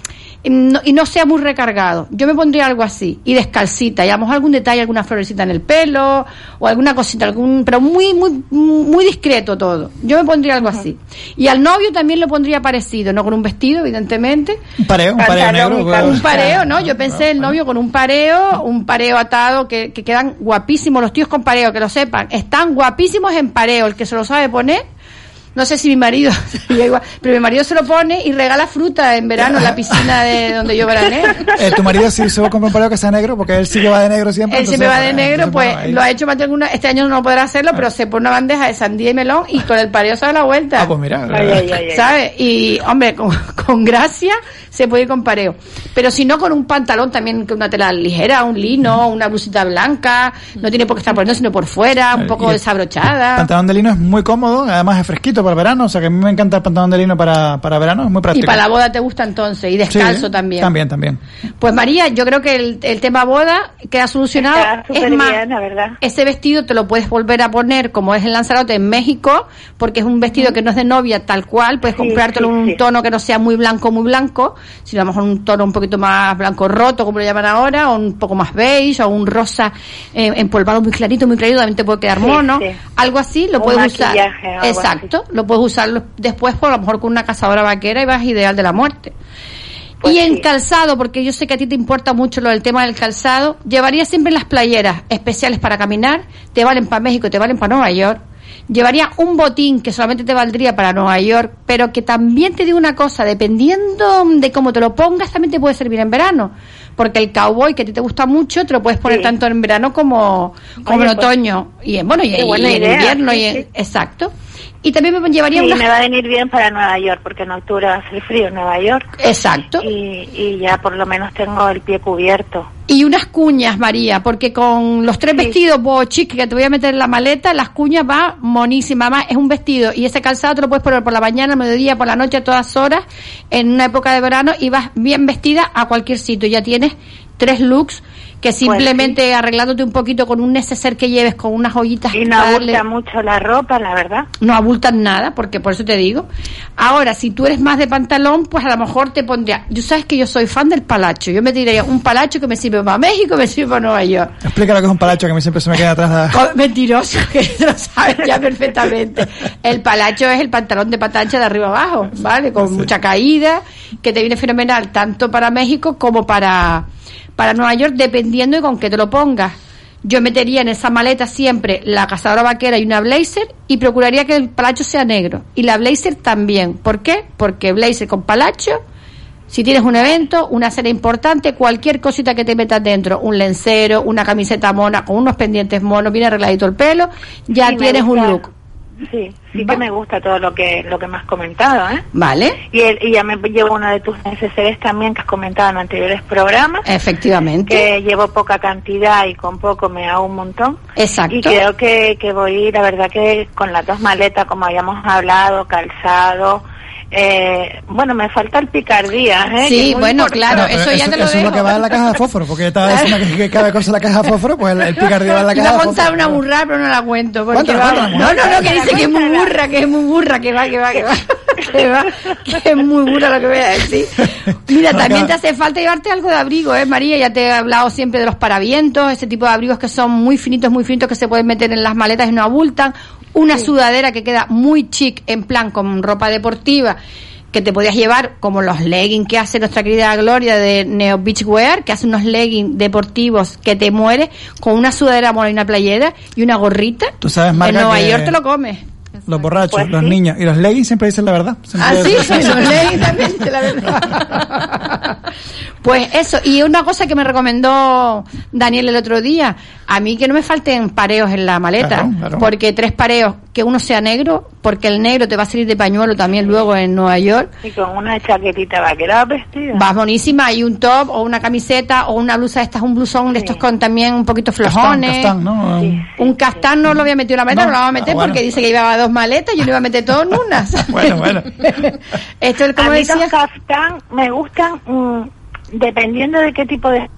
no, y no sea muy recargado. Yo me pondría algo así y descalcita y a lo mejor algún detalle, alguna florecita en el pelo o alguna cosita, algún pero muy muy muy discreto todo. Yo me pondría algo así. Y al novio también lo pondría parecido, no con un vestido evidentemente, Un pareo, un pareo negro. un pareo, ¿no? Yo pensé el novio con un pareo, un pareo atado, que, que quedan guapísimos los tíos con pareo, que lo sepan. Están guapísimos en pareo, el que se lo sabe poner. No sé si mi marido sería igual, pero mi marido se lo pone y regala fruta en verano en la piscina de donde yo verané. Eh, tu marido sí se va a comprar un pareo que sea negro porque él sí que va de negro siempre. Él siempre va de entonces, negro, pues bueno, lo ha hecho más de alguna, este año no podrá hacerlo, pero se pone una bandeja de sandía y melón y con el pareo se da la vuelta. Ah, pues mira. Ay, ay, ay, ay. ¿Sabes? Y, hombre, con, con gracia se puede ir con pareo. Pero si no, con un pantalón también, con una tela ligera, un lino, una blusita blanca, no tiene por qué estar por dentro, sino por fuera, un poco y el desabrochada. pantalón de lino es muy cómodo, además es fresquito para el verano, o sea que a mí me encanta el pantalón de lino para, para verano, es muy Y práctico. para la boda te gusta entonces, y descalzo Sí, también. También, también. Pues María, yo creo que el, el tema boda queda solucionado. Es más, bien, la verdad. ese vestido te lo puedes volver a poner como es en Lanzarote en México, porque es un vestido que no es de novia tal cual, puedes Sí, comprártelo sí, en un sí. tono que no sea muy blanco, muy blanco, sino a lo mejor un tono un poquito más blanco roto, como lo llaman ahora, o un poco más beige, o un rosa eh, empolvado muy clarito, muy clarito, también te puede quedar Sí, mono. sí. Algo así lo puedes usar. Exacto, lo puedes usar después, por a lo mejor con una cazadora vaquera y vas ideal de la muerte. Pues y en sí. calzado, porque yo sé que a ti te importa mucho lo del tema del calzado, llevaría siempre las playeras especiales para caminar, te valen para México, te valen para Nueva York. Llevaría un botín que solamente te valdría para Nueva York, pero que también te digo una cosa, dependiendo de cómo te lo pongas, también te puede servir en verano. Porque el cowboy que a ti te gusta mucho, te lo puedes poner Sí. tanto en verano como, como Oye, en pues, otoño. Y en, bueno, y, en idea, invierno, sí, y en- exacto. Y también me llevaría Sí, unas me va a venir bien para Nueva York, porque en octubre va a ser frío en Nueva York. Exacto. Y, y ya por lo menos tengo el pie cubierto. Y unas cuñas, María, porque con los tres vestidos bochic que te voy a meter en la maleta, las cuñas va monísima. Más es un vestido y ese calzado te lo puedes poner por la mañana, al mediodía, por la noche, a todas horas, en una época de verano y vas bien vestida a cualquier sitio. Ya tienes tres looks que Pues simplemente arreglándote un poquito con un neceser que lleves con unas joyitas Y no darle- abulta mucho la ropa, la verdad. no abultan nada, porque por eso te digo. Ahora, si tú eres más de pantalón, pues a lo mejor te pondría. Yo sabes que yo soy fan del palacho. Yo me tiraría un palacho que me sirve para México, me sirve para Nueva York. Explica lo que es un palacho que a mí siempre se me queda atrás. de- Oh, mentiroso, que lo sabes ya perfectamente. El palacho es el pantalón de patancha de arriba abajo, ¿vale? Con mucha caída, que te viene fenomenal tanto para México como para, para Nueva York, dependiendo de con qué te lo pongas. Yo metería en esa maleta siempre la cazadora vaquera y una blazer y procuraría que el palacho sea negro. Y la blazer también. ¿Por qué? Porque blazer con palacho si tienes un evento, una cena importante, cualquier cosita que te metas dentro, un lencero, una camiseta mona con unos pendientes monos, bien arregladito el pelo, ya Sí, tienes un look. Sí, sí que me gusta todo lo que lo que me has comentado, ¿eh? Vale. Y, el- y ya me llevo uno de tus necesidades también que has comentado en anteriores programas. Efectivamente. Que llevo poca cantidad y con poco me hago un montón. Exacto. Y creo que, que voy, la verdad que con las dos maletas, como habíamos hablado, calzado, eh, bueno, me falta el picardía, ¿eh? Sí, bueno, importante. claro, Pero eso ya te lo eso es lo que va en la caja de fósforo, porque estaba diciendo que, que cada cosa en la caja de fósforo, pues el, el picardía va en la caja de fósforo. una burrada, pero no la cuento. Porque va- no, no, no, que cuéntala, dice que es muy burra, que es muy burra, que va, que va, que va. Que va, que es muy burra lo que voy a decir. Mira, también te hace falta llevarte algo de abrigo, ¿eh, María? Ya te he hablado siempre de los paravientos, ese tipo de abrigos que son muy finitos, muy finitos, que se pueden meter en las maletas y no abultan. Una sudadera que queda muy chic, en plan con ropa deportiva que te podías llevar como los leggings que hace nuestra querida Gloria de Neo Beach Wear, que hace unos leggings deportivos que te mueres con una sudadera una playera y una gorrita. Tú sabes, en Marga, Nueva que York te lo comes. Los borrachos, Pues los sí. niños y los leggings siempre dicen la verdad. Ah, sí, dicen- los leggings también, la verdad. Pues eso, y una cosa que me recomendó Daniel el otro día, a mí que no me falten pareos en la maleta, Claro, claro. porque tres pareos, que uno sea negro, porque el negro te va a salir de pañuelo también luego en Nueva York. Y con una chaquetita vaquera vestida. Vas buenísima, hay un top o una camiseta o una blusa de estas, un blusón de estos con también un poquito flojones. Castán, ¿no? Un castán no lo había metido en la maleta, No. no lo vamos a meter Ah, bueno. porque dice que llevaba dos maletas y yo lo iba a meter todo en una. ¿sabes? Bueno, bueno. Esto es como a mí los kaftán me gustan mm, dependiendo de qué tipo de.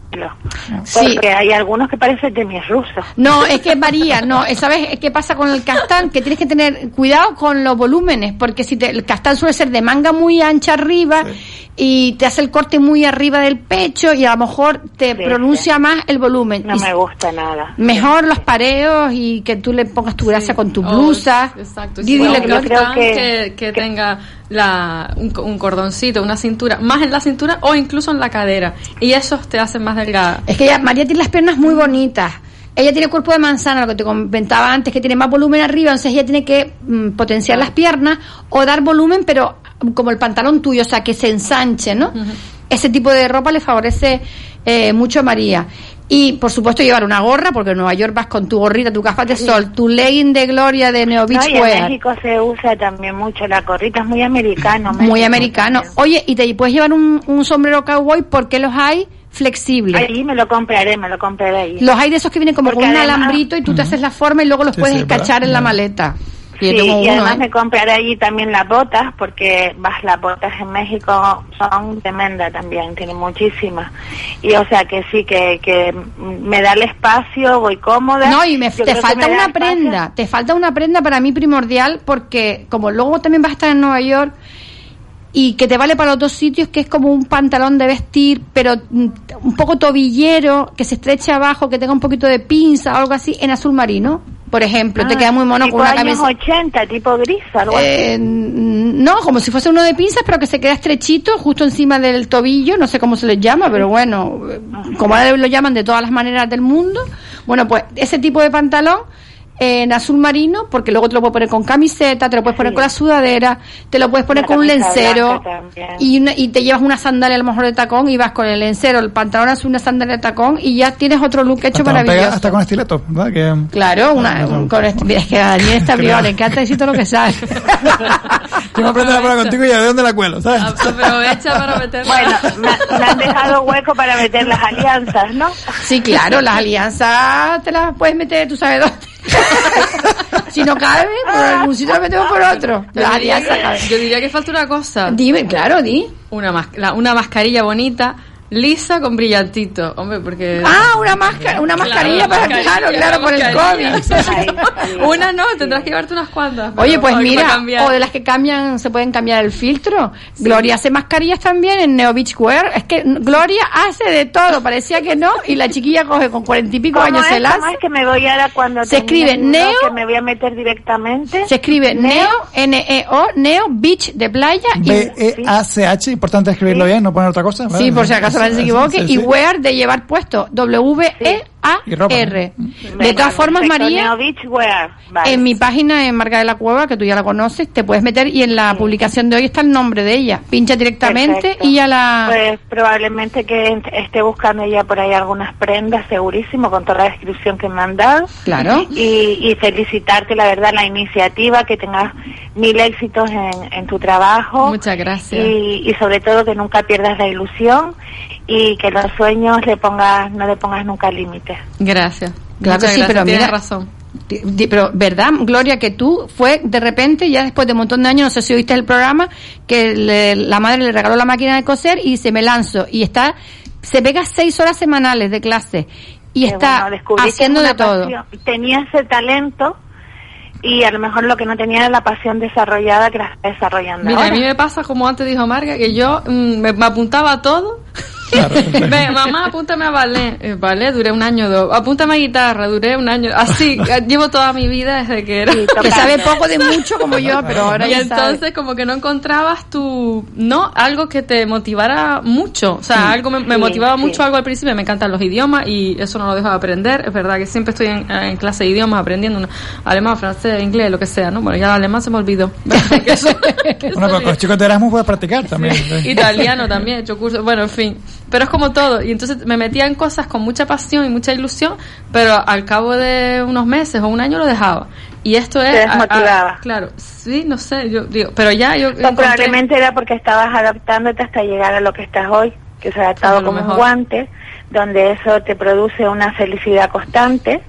Sí. Porque hay algunos que parecen de mis rusos. No, es que varía, no, ¿sabes qué pasa con el castán? Que tienes que tener cuidado con los volúmenes, porque si te- el castán suele ser de manga muy ancha arriba y te hace el corte muy arriba del pecho y a lo mejor te pronuncia más el volumen. No Y me gusta nada. Mejor los pareos y que tú le pongas tu gracia con tu Oh, blusa. Exacto. Di- Sí, dile, creo que, que, tenga la, un, un cordoncito, una cintura, más en la cintura o incluso en la cadera. Y esos te hacen más delgada. Es que ella- María tiene las piernas muy bonitas. Ella tiene cuerpo de manzana, lo que te comentaba antes, que tiene más volumen arriba, entonces ella tiene que mm, potenciar las piernas o dar volumen, pero como el pantalón tuyo, o sea, que se ensanche, ¿no? Ese tipo de ropa le favorece eh, mucho a María. Y, por supuesto, llevar una gorra, porque en Nueva York vas con tu gorrita, tu capa de sol, tu legging de gloria de Neo No, Beach y en Wear. México se usa también mucho la corrita, es muy americano. Muy México americano. Oye, y te puedes llevar un, un sombrero cowboy porque los hay flexibles. Ahí me lo compraré, me lo compraré ahí. Los hay de esos que vienen como Porque con un además- alambrito y tú te haces la forma y luego los Sí, puedes sí, ¿verdad? en la maleta. Sí, y uno, además ¿eh? me compraré allí también las botas, porque vas, las botas en México son tremendas también, tienen muchísimas. Y o sea que sí, que, que me da el espacio, voy cómoda. No, y me, te falta me una espacio. prenda, te falta una prenda para mí primordial porque como luego también vas a estar en Nueva York y que te vale para los dos sitios, que es como un pantalón de vestir, pero mm, un poco tobillero, que se estreche abajo, que tenga un poquito de pinza o algo así, en azul marino, por ejemplo, te Ah, queda muy mono tipo con una años camisa. 80, tipo gris, algo así. Eh, no, como si fuese uno de pinzas, pero que se queda estrechito justo encima del tobillo, no sé cómo se les llama, pero bueno, como ahora lo llaman de todas las maneras del mundo. Bueno, pues ese tipo de pantalón en azul marino, porque luego te lo puedes poner con camiseta, te lo puedes poner con la sudadera, te lo puedes poner Una con un lencero y, una- y te llevas una sandalia a lo mejor de tacón y vas con el lencero, el pantalón azul, una sandalia de tacón y ya tienes otro look hecho Hasta, pega maravilloso. hasta con estileto, ¿verdad? Que, Claro, una, con este- mira, es que a Daniel está vivo, le encanta decir todo lo que sabe. Yo me aprendo la palabra contigo y a de dónde la cuelo, ¿sabes? Aprovecha para meterla. Bueno, me, me han dejado hueco para meter las alianzas, ¿no? Sí, claro, las alianzas te las puedes meter, tú sabes dónde. si no cabe, por algún sitio las metemos por otro. Diría, que, yo diría que falta una cosa. Dime, claro, di. Una, mas- la- una mascarilla bonita, lisa con brillantito. Hombre, porque... Ah, una máscara, una mascarilla para, claro, claro, por el COVID. una no, tendrás que llevarte unas cuantas. Oye, pues mira, o de las que cambian, se pueden cambiar el filtro. Gloria hace mascarillas también en Neo Beach Wear. Es que Gloria hace de todo, parecía que no, y la chiquilla coge con cuarenta y pico ¿Cómo años es? se las. ¿Cómo es que me voy ahora cuando Se escribe Neo- que me voy a meter directamente? Se escribe Neo, N-E-O, Neo Beach de playa y B-E-A-C-H, importante escribirlo bien, no poner otra cosa. Sí, por si acaso gente se equivoque. Y wear de llevar puesto. W-E-A-R. Ropa, R. De Venga, todas formas, María, en mi página en Marca de la Cueva, que tú ya la conoces, te puedes meter y en la publicación de hoy está el nombre de ella. Pincha directamente Perfecto. y ya la... Pues probablemente que esté buscando ya por ahí algunas prendas, segurísimo, con toda la descripción que me han dado. Claro. Y, y felicitarte, la verdad, la iniciativa, que tengas mil éxitos en, en tu trabajo. Muchas gracias. Y, y sobre todo que nunca pierdas la ilusión y que los sueños le pongas, no le pongas nunca límites. Gracias. Claro que sí, gracias, pero tienes mira- razón. Pero, ¿verdad, Gloria, que tú fue de repente, ya después de un montón de años, no sé si oíste el programa, que le- la madre le regaló la máquina de coser y se me lanzó. Y está, se pega seis horas semanales de clase y Que, está bueno, haciendo de todo. pasión. Tenía ese talento y a lo mejor lo que no tenía era la pasión desarrollada que la está desarrollando Mira, ahora. a mí me pasa como antes dijo Marga, que yo mm, me, me apuntaba a todo. Ve, mamá, apúntame a ballet. Eh, ballet duré un año o dos. Apúntame a guitarra, duré un año. Así, eh, llevo toda mi vida desde que era. Que sabe poco de mucho como yo, pero ahora y ya entonces sabe. como que no encontrabas tu no algo que te motivara mucho o sea Sí. algo me, me Sí, motivaba sí. mucho algo al principio me encantan los idiomas y eso no lo dejo de aprender es verdad que siempre estoy en, en clase de idiomas aprendiendo una- alemán francés inglés lo que sea no bueno ya el alemán se me olvidó Bueno, con, con los chicos de Erasmus puedes practicar también. italiano también he hecho cursos bueno en fin pero es como todo. Y entonces me metía en cosas con mucha pasión y mucha ilusión pero al cabo de unos meses o un año lo dejaba. Y esto es Te a- a- desmotivaba. claro sí no sé yo digo pero ya yo No, encontré- probablemente era porque estabas adaptándote hasta llegar a lo que estás hoy, que se ha adaptado como un guante, donde eso te produce una felicidad constante,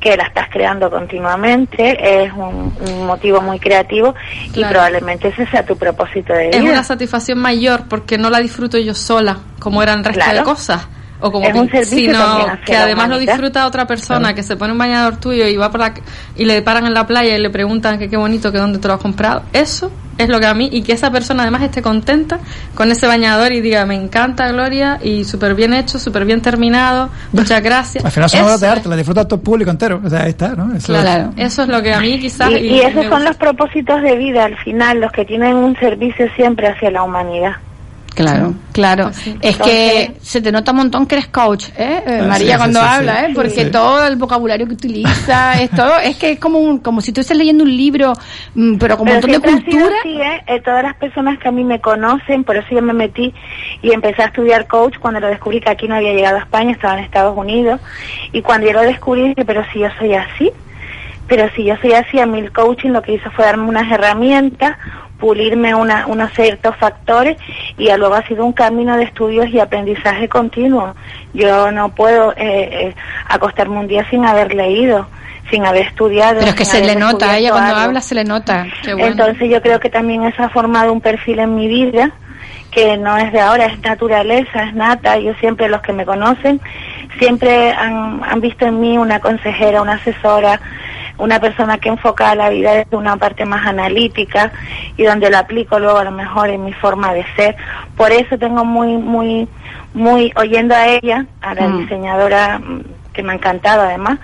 que la estás creando continuamente, es un, un motivo muy creativo y probablemente ese sea tu propósito de es vida. una satisfacción mayor porque no la disfruto yo sola, como eran el resto Claro. de cosas. O como Es un que- servicio sino que además lo disfruta otra persona Claro. que se pone un bañador tuyo y va por la y le paran en la playa y le preguntan que qué bonito que dónde te lo has comprado. Eso es lo que a mí y que esa persona además esté contenta con ese bañador y diga me encanta Gloria y súper bien hecho, súper bien terminado, muchas gracias. Al final son obras de arte, la disfruta todo el público entero. O sea, ahí está, ¿no? Eso- Claro, eso es lo que a mí quizás Y, y esos son los propósitos de vida al final, los que tienen un servicio siempre hacia la humanidad. Claro, claro. Es que se te nota un montón que eres coach, ¿eh? Eh, Ah, María, sí, cuando sí, sí, habla, sí. ¿eh? Porque Sí. todo el vocabulario que utiliza, es todo, es que es como un, como si estuvieses leyendo un libro, mm, pero con un montón de cultura. así, ¿eh? Eh, todas las personas que a mí me conocen, por eso yo me metí y empecé a estudiar coach cuando lo descubrí que aquí no había llegado a España, estaba en Estados Unidos. Y cuando yo lo descubrí dije, pero si yo soy así, pero si yo soy así, a mí el coaching lo que hizo fue darme unas herramientas, pulirme una, unos ciertos factores y luego ha sido un camino de estudios y aprendizaje continuo. Yo no puedo eh, eh, acostarme un día sin haber leído, sin haber estudiado. Pero es que se le nota, a ella cuando algo. habla se le nota. Entonces yo creo que también eso ha formado un perfil en mi vida que no es de ahora, es naturaleza, es nata. Yo siempre, los que me conocen, siempre han, han visto en mí una consejera, una asesora, una persona que enfoca la vida desde una parte más analítica y donde lo aplico luego a lo mejor en mi forma de ser. Por eso tengo muy, muy, muy, oyendo a ella, a la Mm. diseñadora mm, que me ha encantado además,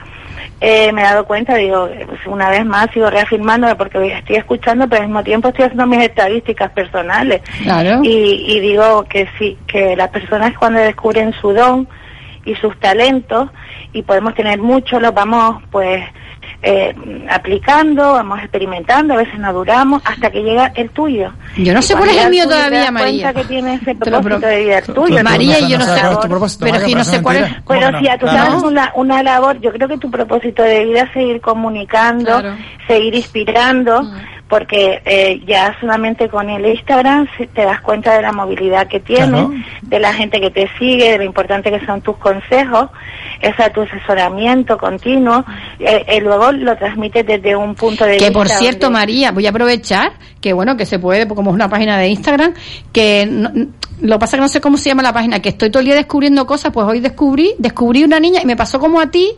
eh, me he dado cuenta, digo, pues, una vez más sigo reafirmándome porque estoy escuchando, pero al mismo tiempo estoy haciendo mis estadísticas personales. Claro. Y, y digo que sí, que las personas cuando descubren su don y sus talentos, y podemos tener muchos, los vamos pues eh, aplicando, vamos experimentando, a veces no duramos, hasta que llega el tuyo. Yo no Y sé cuál es el mío todavía, María. cuenta que tiene ese propósito pro- de vida el tuyo. María, y yo no sé, cuál es tu propósito, pero María, si no sé cuál es. mentira. ¿Cómo Pero si a tu Claro. sabes una, una labor, yo creo que tu propósito de vida es seguir comunicando, Claro. seguir inspirando, porque eh, ya solamente con el Instagram te das cuenta de la movilidad que tienes, Claro. de la gente que te sigue, de lo importante que son tus consejos, esa tu asesoramiento continuo, eh, eh, luego lo transmites desde un punto de Que vista por cierto, donde- María, voy a aprovechar que bueno, que se puede, como es una página de Instagram, que no- lo que pasa que no sé cómo se llama la página, que estoy todo el día descubriendo cosas, pues hoy descubrí, descubrí una niña y me pasó como a ti,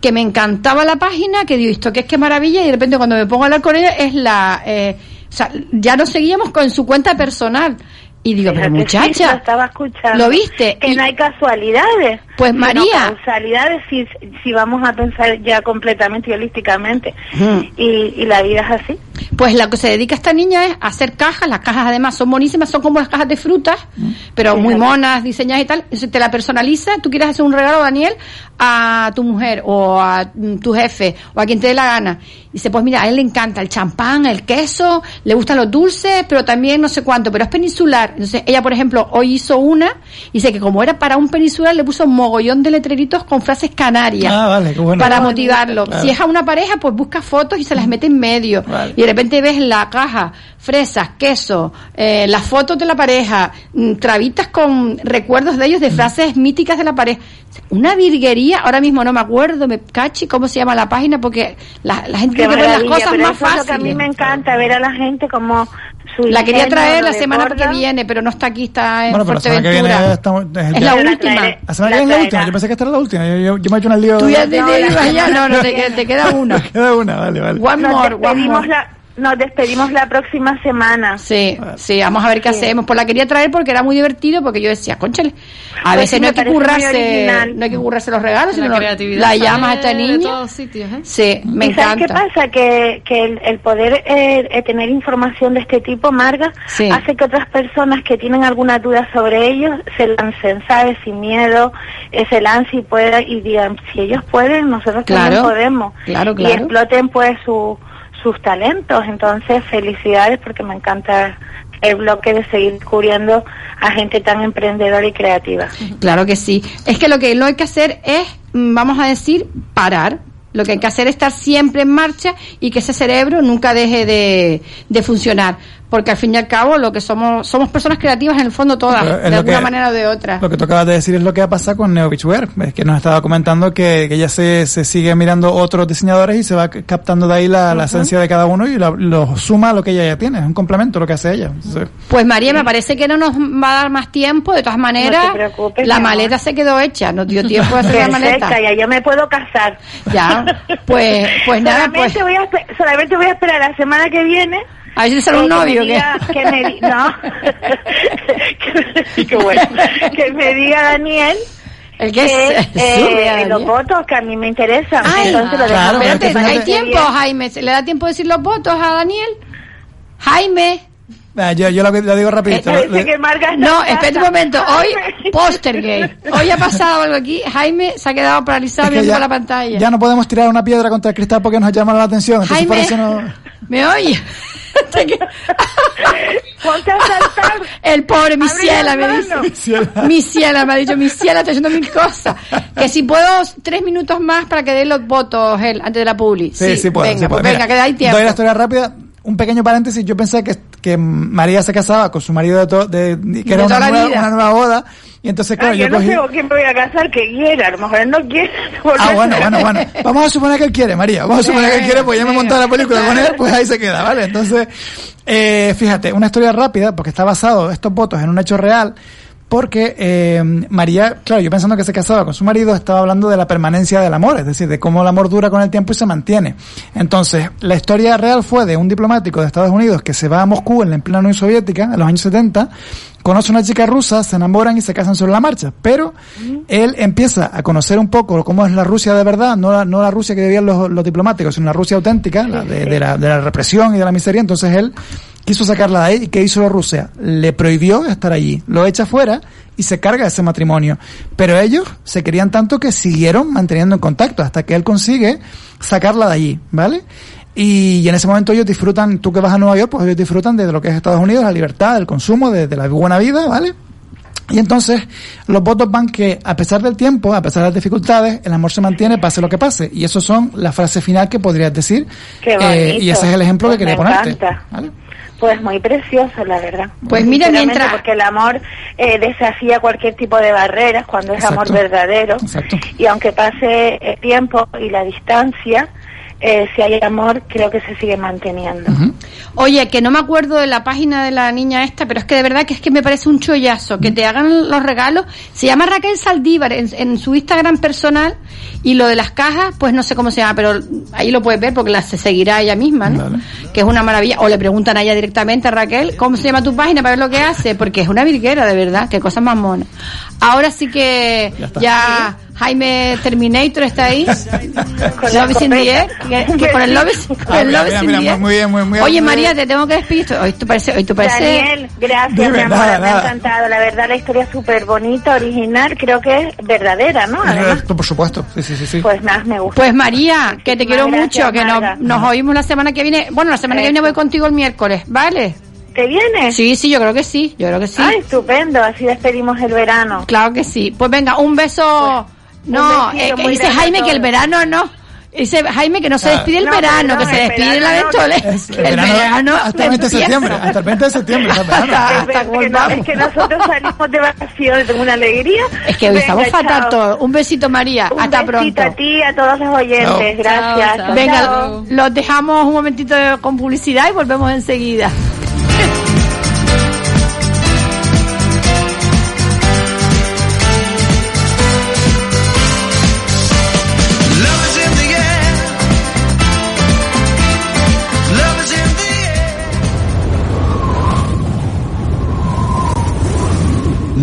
que me encantaba la página, que digo, esto que es que maravilla, y de repente cuando me pongo a hablar con ella es la, eh, o sea, ya nos seguíamos con su cuenta personal. Y digo, pero muchacha, lo estaba escuchando. ¿lo viste? Que Y- no hay casualidades. Pues, María. causalidades si, si vamos a pensar ya completamente y holísticamente. Y, y la vida es así. Pues lo que se dedica esta niña es a hacer cajas, las cajas además son buenísimas, son como las cajas de frutas, pero muy monas, diseñadas y tal. Entonces te la personaliza, tú quieres hacer un regalo, Daniel, a tu mujer o a mm, tu jefe o a quien te dé la gana. Y dice, pues mira, a él le encanta el champán, el queso, le gustan los dulces, pero también no sé cuánto, pero es peninsular. Entonces ella, por ejemplo, hoy hizo una y dice que como era para un peninsular, le puso un mogollón de letreritos con frases canarias Ah, vale, qué bueno. para motivarlo. Claro. Si es a una pareja, pues busca fotos y se las mete en medio. Y de repente ves la caja fresas, queso, eh, las fotos de la pareja, mm, trabitas con recuerdos de ellos de frases míticas de la pareja. Una virguería, ahora mismo no me acuerdo, me cachi cómo se llama la página porque la, la gente tiene que ver las cosas pero más eso es lo que a mí fáciles. me encanta, ver a la gente como su La quería traer la semana que desborda. viene, pero no está aquí, está en Bueno, pero la semana que viene Fuerteventura. es, Es la la última. traeré. La semana que La viene es la última. Yo pensé que esta era la última. Yo, yo, yo me he hecho un lío. Tú ya te, No, te la- ibas ya, no, no, te, queda- te queda una. Queda una, vale, vale. One more, one more. la, nos despedimos la próxima semana. Sí, sí, vamos a ver qué hacemos. Pues la quería traer porque era muy divertido, porque yo decía, conchale, a Pues veces no hay que currarse, no hay que currarse los regalos, La sino creatividad la sale llamas a esta de niña. todos sitios, ¿eh? Sí, me ¿Y sabes qué encanta. pasa? Que, que el, el poder eh, eh, tener información de este tipo, Marga, Sí. hace que otras personas que tienen alguna duda sobre ellos se lancen, ¿sabes? Sin miedo, eh, se lancen y, puedan, y digan, si ellos pueden, nosotros Claro, también podemos. claro, Y claro. exploten pues su, sus talentos. Entonces, felicidades porque me encanta el bloque de seguir descubriendo a gente tan emprendedora y creativa. Claro que sí. Es que lo que no hay que hacer es, mm, vamos a decir, parar. Lo que hay que hacer es estar siempre en marcha y que ese cerebro nunca deje de, de funcionar. Porque al fin y al cabo lo que somos, somos personas creativas en el fondo todas, es de alguna que- manera o de otra. Lo que tú acabas de decir es lo que ha pasado con Neo Beachwear. Es que nos estaba comentando que, que ella se, se sigue mirando otros diseñadores y se va captando de ahí la, la esencia de cada uno y lo, lo suma a lo que ella ya tiene. Es un complemento lo que hace ella. Pues María, me parece que no nos va a dar más tiempo. De todas maneras, No te preocupes, la amor. maleta se quedó hecha. Nos dio tiempo de hacer la maleta. Perfecta, ya yo me puedo casar. Ya, pues, pues nada, solamente pues. Voy a, solamente voy a esperar la semana que viene. A te sale eh, un que novio, diga- que me di- no. que, bueno. que me diga Daniel. El que que, es- eh, sube a los votos que a mí me interesan. Ay, Entonces lo claro, Espérate, que hay tiempo, Jaime. ¿Se le da tiempo de decir los votos a Daniel? Jaime. ah, yo, yo lo, lo digo rapidito. Lo- que está No, espérate un momento. Hoy, póster gay. Hoy ha pasado algo aquí. Jaime se ha quedado paralizado es que viendo ya, la pantalla. ya no podemos tirar una piedra contra el cristal porque nos llama la atención. Entonces por Jaime. eso no... ¿Me oye? Ponte a saltar. El pobre, mi ciela, la me dice. Mi ciela, me ha dicho, mi ciela, está haciendo mil cosas. Que si puedo, tres minutos más para que dé los votos él, antes de la publi. Sí, sí, puedo. Venga, sí puedo. pues venga, Mira, que hay tiempo. Doy la historia rápida. Un pequeño paréntesis. Yo pensé que, que María se casaba con su marido de, to- de, de- que De era una nueva, una nueva boda. Y entonces, claro, Ah, yo yo no cogí... sé con quién me voy a casar que quiera. A lo mejor él no quiere. Ah, bueno, bueno, bueno. Vamos a suponer que él quiere, María. Vamos a suponer que él quiere, pues ya me he montado la película con él, pues ahí se queda, ¿vale? Entonces, eh, fíjate, una historia rápida, porque está basado estos votos en un hecho real, porque eh, María, claro, yo pensando que se casaba con su marido, estaba hablando de la permanencia del amor, es decir, de cómo el amor dura con el tiempo y se mantiene. Entonces, la historia real fue de un diplomático de Estados Unidos que se va a Moscú en la en plena Unión Soviética, en los años 70, conoce a una chica rusa, se enamoran y se casan sobre la marcha. Pero él empieza a conocer un poco cómo es la Rusia de verdad, no la, no la Rusia que vivían los, los diplomáticos, sino la Rusia auténtica, la de, de la, de la represión y de la miseria. Entonces él quiso sacarla de ahí. ¿Y qué hizo Rusia? Le prohibió estar allí, lo echa fuera y se carga ese matrimonio. Pero ellos se querían tanto que siguieron manteniendo en contacto hasta que él consigue sacarla de allí, ¿vale? Y, y en ese momento ellos disfrutan, tú que vas a Nueva York, pues ellos disfrutan de lo que es Estados Unidos, la libertad, del consumo, de, de la buena vida, ¿vale? Y entonces los votos van que a pesar del tiempo, a pesar de las dificultades, el amor se mantiene pase lo que pase. Y eso son la frase final que podrías decir. Qué eh, y ese es el ejemplo Pues que quería me ponerte. encanta. ¿vale? Pues muy precioso, la verdad. Pues mira, mientras- Porque el amor eh, desafía cualquier tipo de barreras cuando es amor verdadero. Exacto. Y aunque pase el tiempo y la distancia, eh, si hay amor, creo que se sigue manteniendo. Oye, que no me acuerdo de la página de la niña esta, pero es que de verdad que es que me parece un chollazo que te hagan los regalos. Se llama Raquel Saldívar en, en su Instagram personal y lo de las cajas, pues no sé cómo se llama, pero ahí lo puedes ver porque la se seguirá ella misma, ¿no? Vale. Que es una maravilla. O le preguntan a ella directamente a Raquel, ¿cómo se llama tu página para ver lo que hace? Porque es una virguera, de verdad, qué cosas más monas. Ahora sí que Ya ya Jaime Terminator está ahí. Con Love in the Air, que, que con el Love, con Ah, el mira, Love mira, in the mira, Air. muy bien, muy- muy- Oye, muy- María, te tengo que despedir. Hoy tú parece, hoy tú parece. Daniel, gracias, Dime, mi amor, nada, me ha encantado. La verdad, la historia es súper bonita, original, creo que es verdadera, ¿no? Además, Por supuesto, sí, sí, sí. sí. pues más me gusta. Pues María, que te quiero Muchísimas mucho, que gracias, nos, nos oímos la semana que viene. Bueno, la semana que viene voy contigo el miércoles, ¿vale? ¿Te vienes? Sí, sí, yo creo que sí, yo creo que sí. Ay, estupendo, así despedimos el verano. Claro que sí. Pues venga, un beso. no, eh, dice Jaime que el verano no. Dice Jaime que no se Ah. despide el No, verano, perdón, que se el despide la ventole. El verano hasta el 20 de septiembre, hasta el 20 de septiembre. hasta el verano. Hasta- Es, que no- volvamos. es que nosotros salimos de vacaciones, tengo una alegría. Es que hoy Venga, estamos fatal todos. Un besito, María. Un Hasta besito pronto. a ti, a todos los oyentes. Chao. Gracias. Chao, chao. Venga, Chao. los dejamos un momentito con publicidad y volvemos enseguida.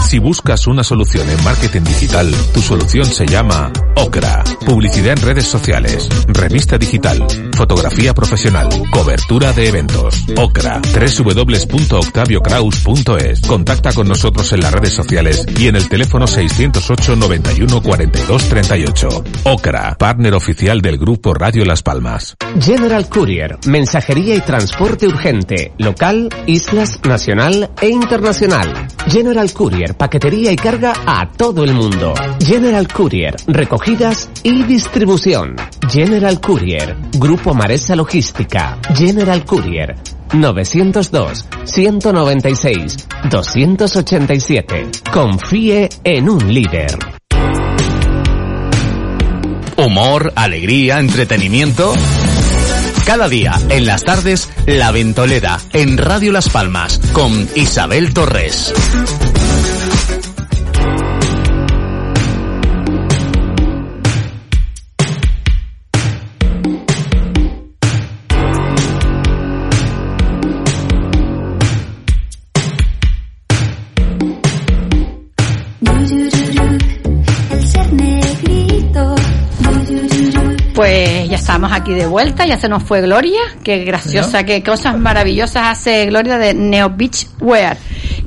Si buscas una solución en marketing digital, tu solución se llama Ocra. Publicidad en redes sociales, revista digital, fotografía profesional, cobertura de eventos. Ocra. www.octaviocraus.es. Contacta con nosotros en las redes sociales y en el teléfono 608 91 42 38. Ocra, partner oficial del grupo Radio Las Palmas. General Courier, mensajería y transporte urgente, local, islas, nacional e internacional. General Courier, paquetería y carga a todo el mundo. General Courier, recogidas y distribución. General Courier, Grupo Maresa Logística. General Courier, 902 196 287. Confíe en un líder. Humor, alegría, entretenimiento. Cada día, en las tardes, La Ventolera, en Radio Las Palmas, con Isabel Torres. Pues ya estamos aquí de vuelta, ya se nos fue Gloria, qué graciosa, qué cosas maravillosas hace Gloria de Neo Beach Wear.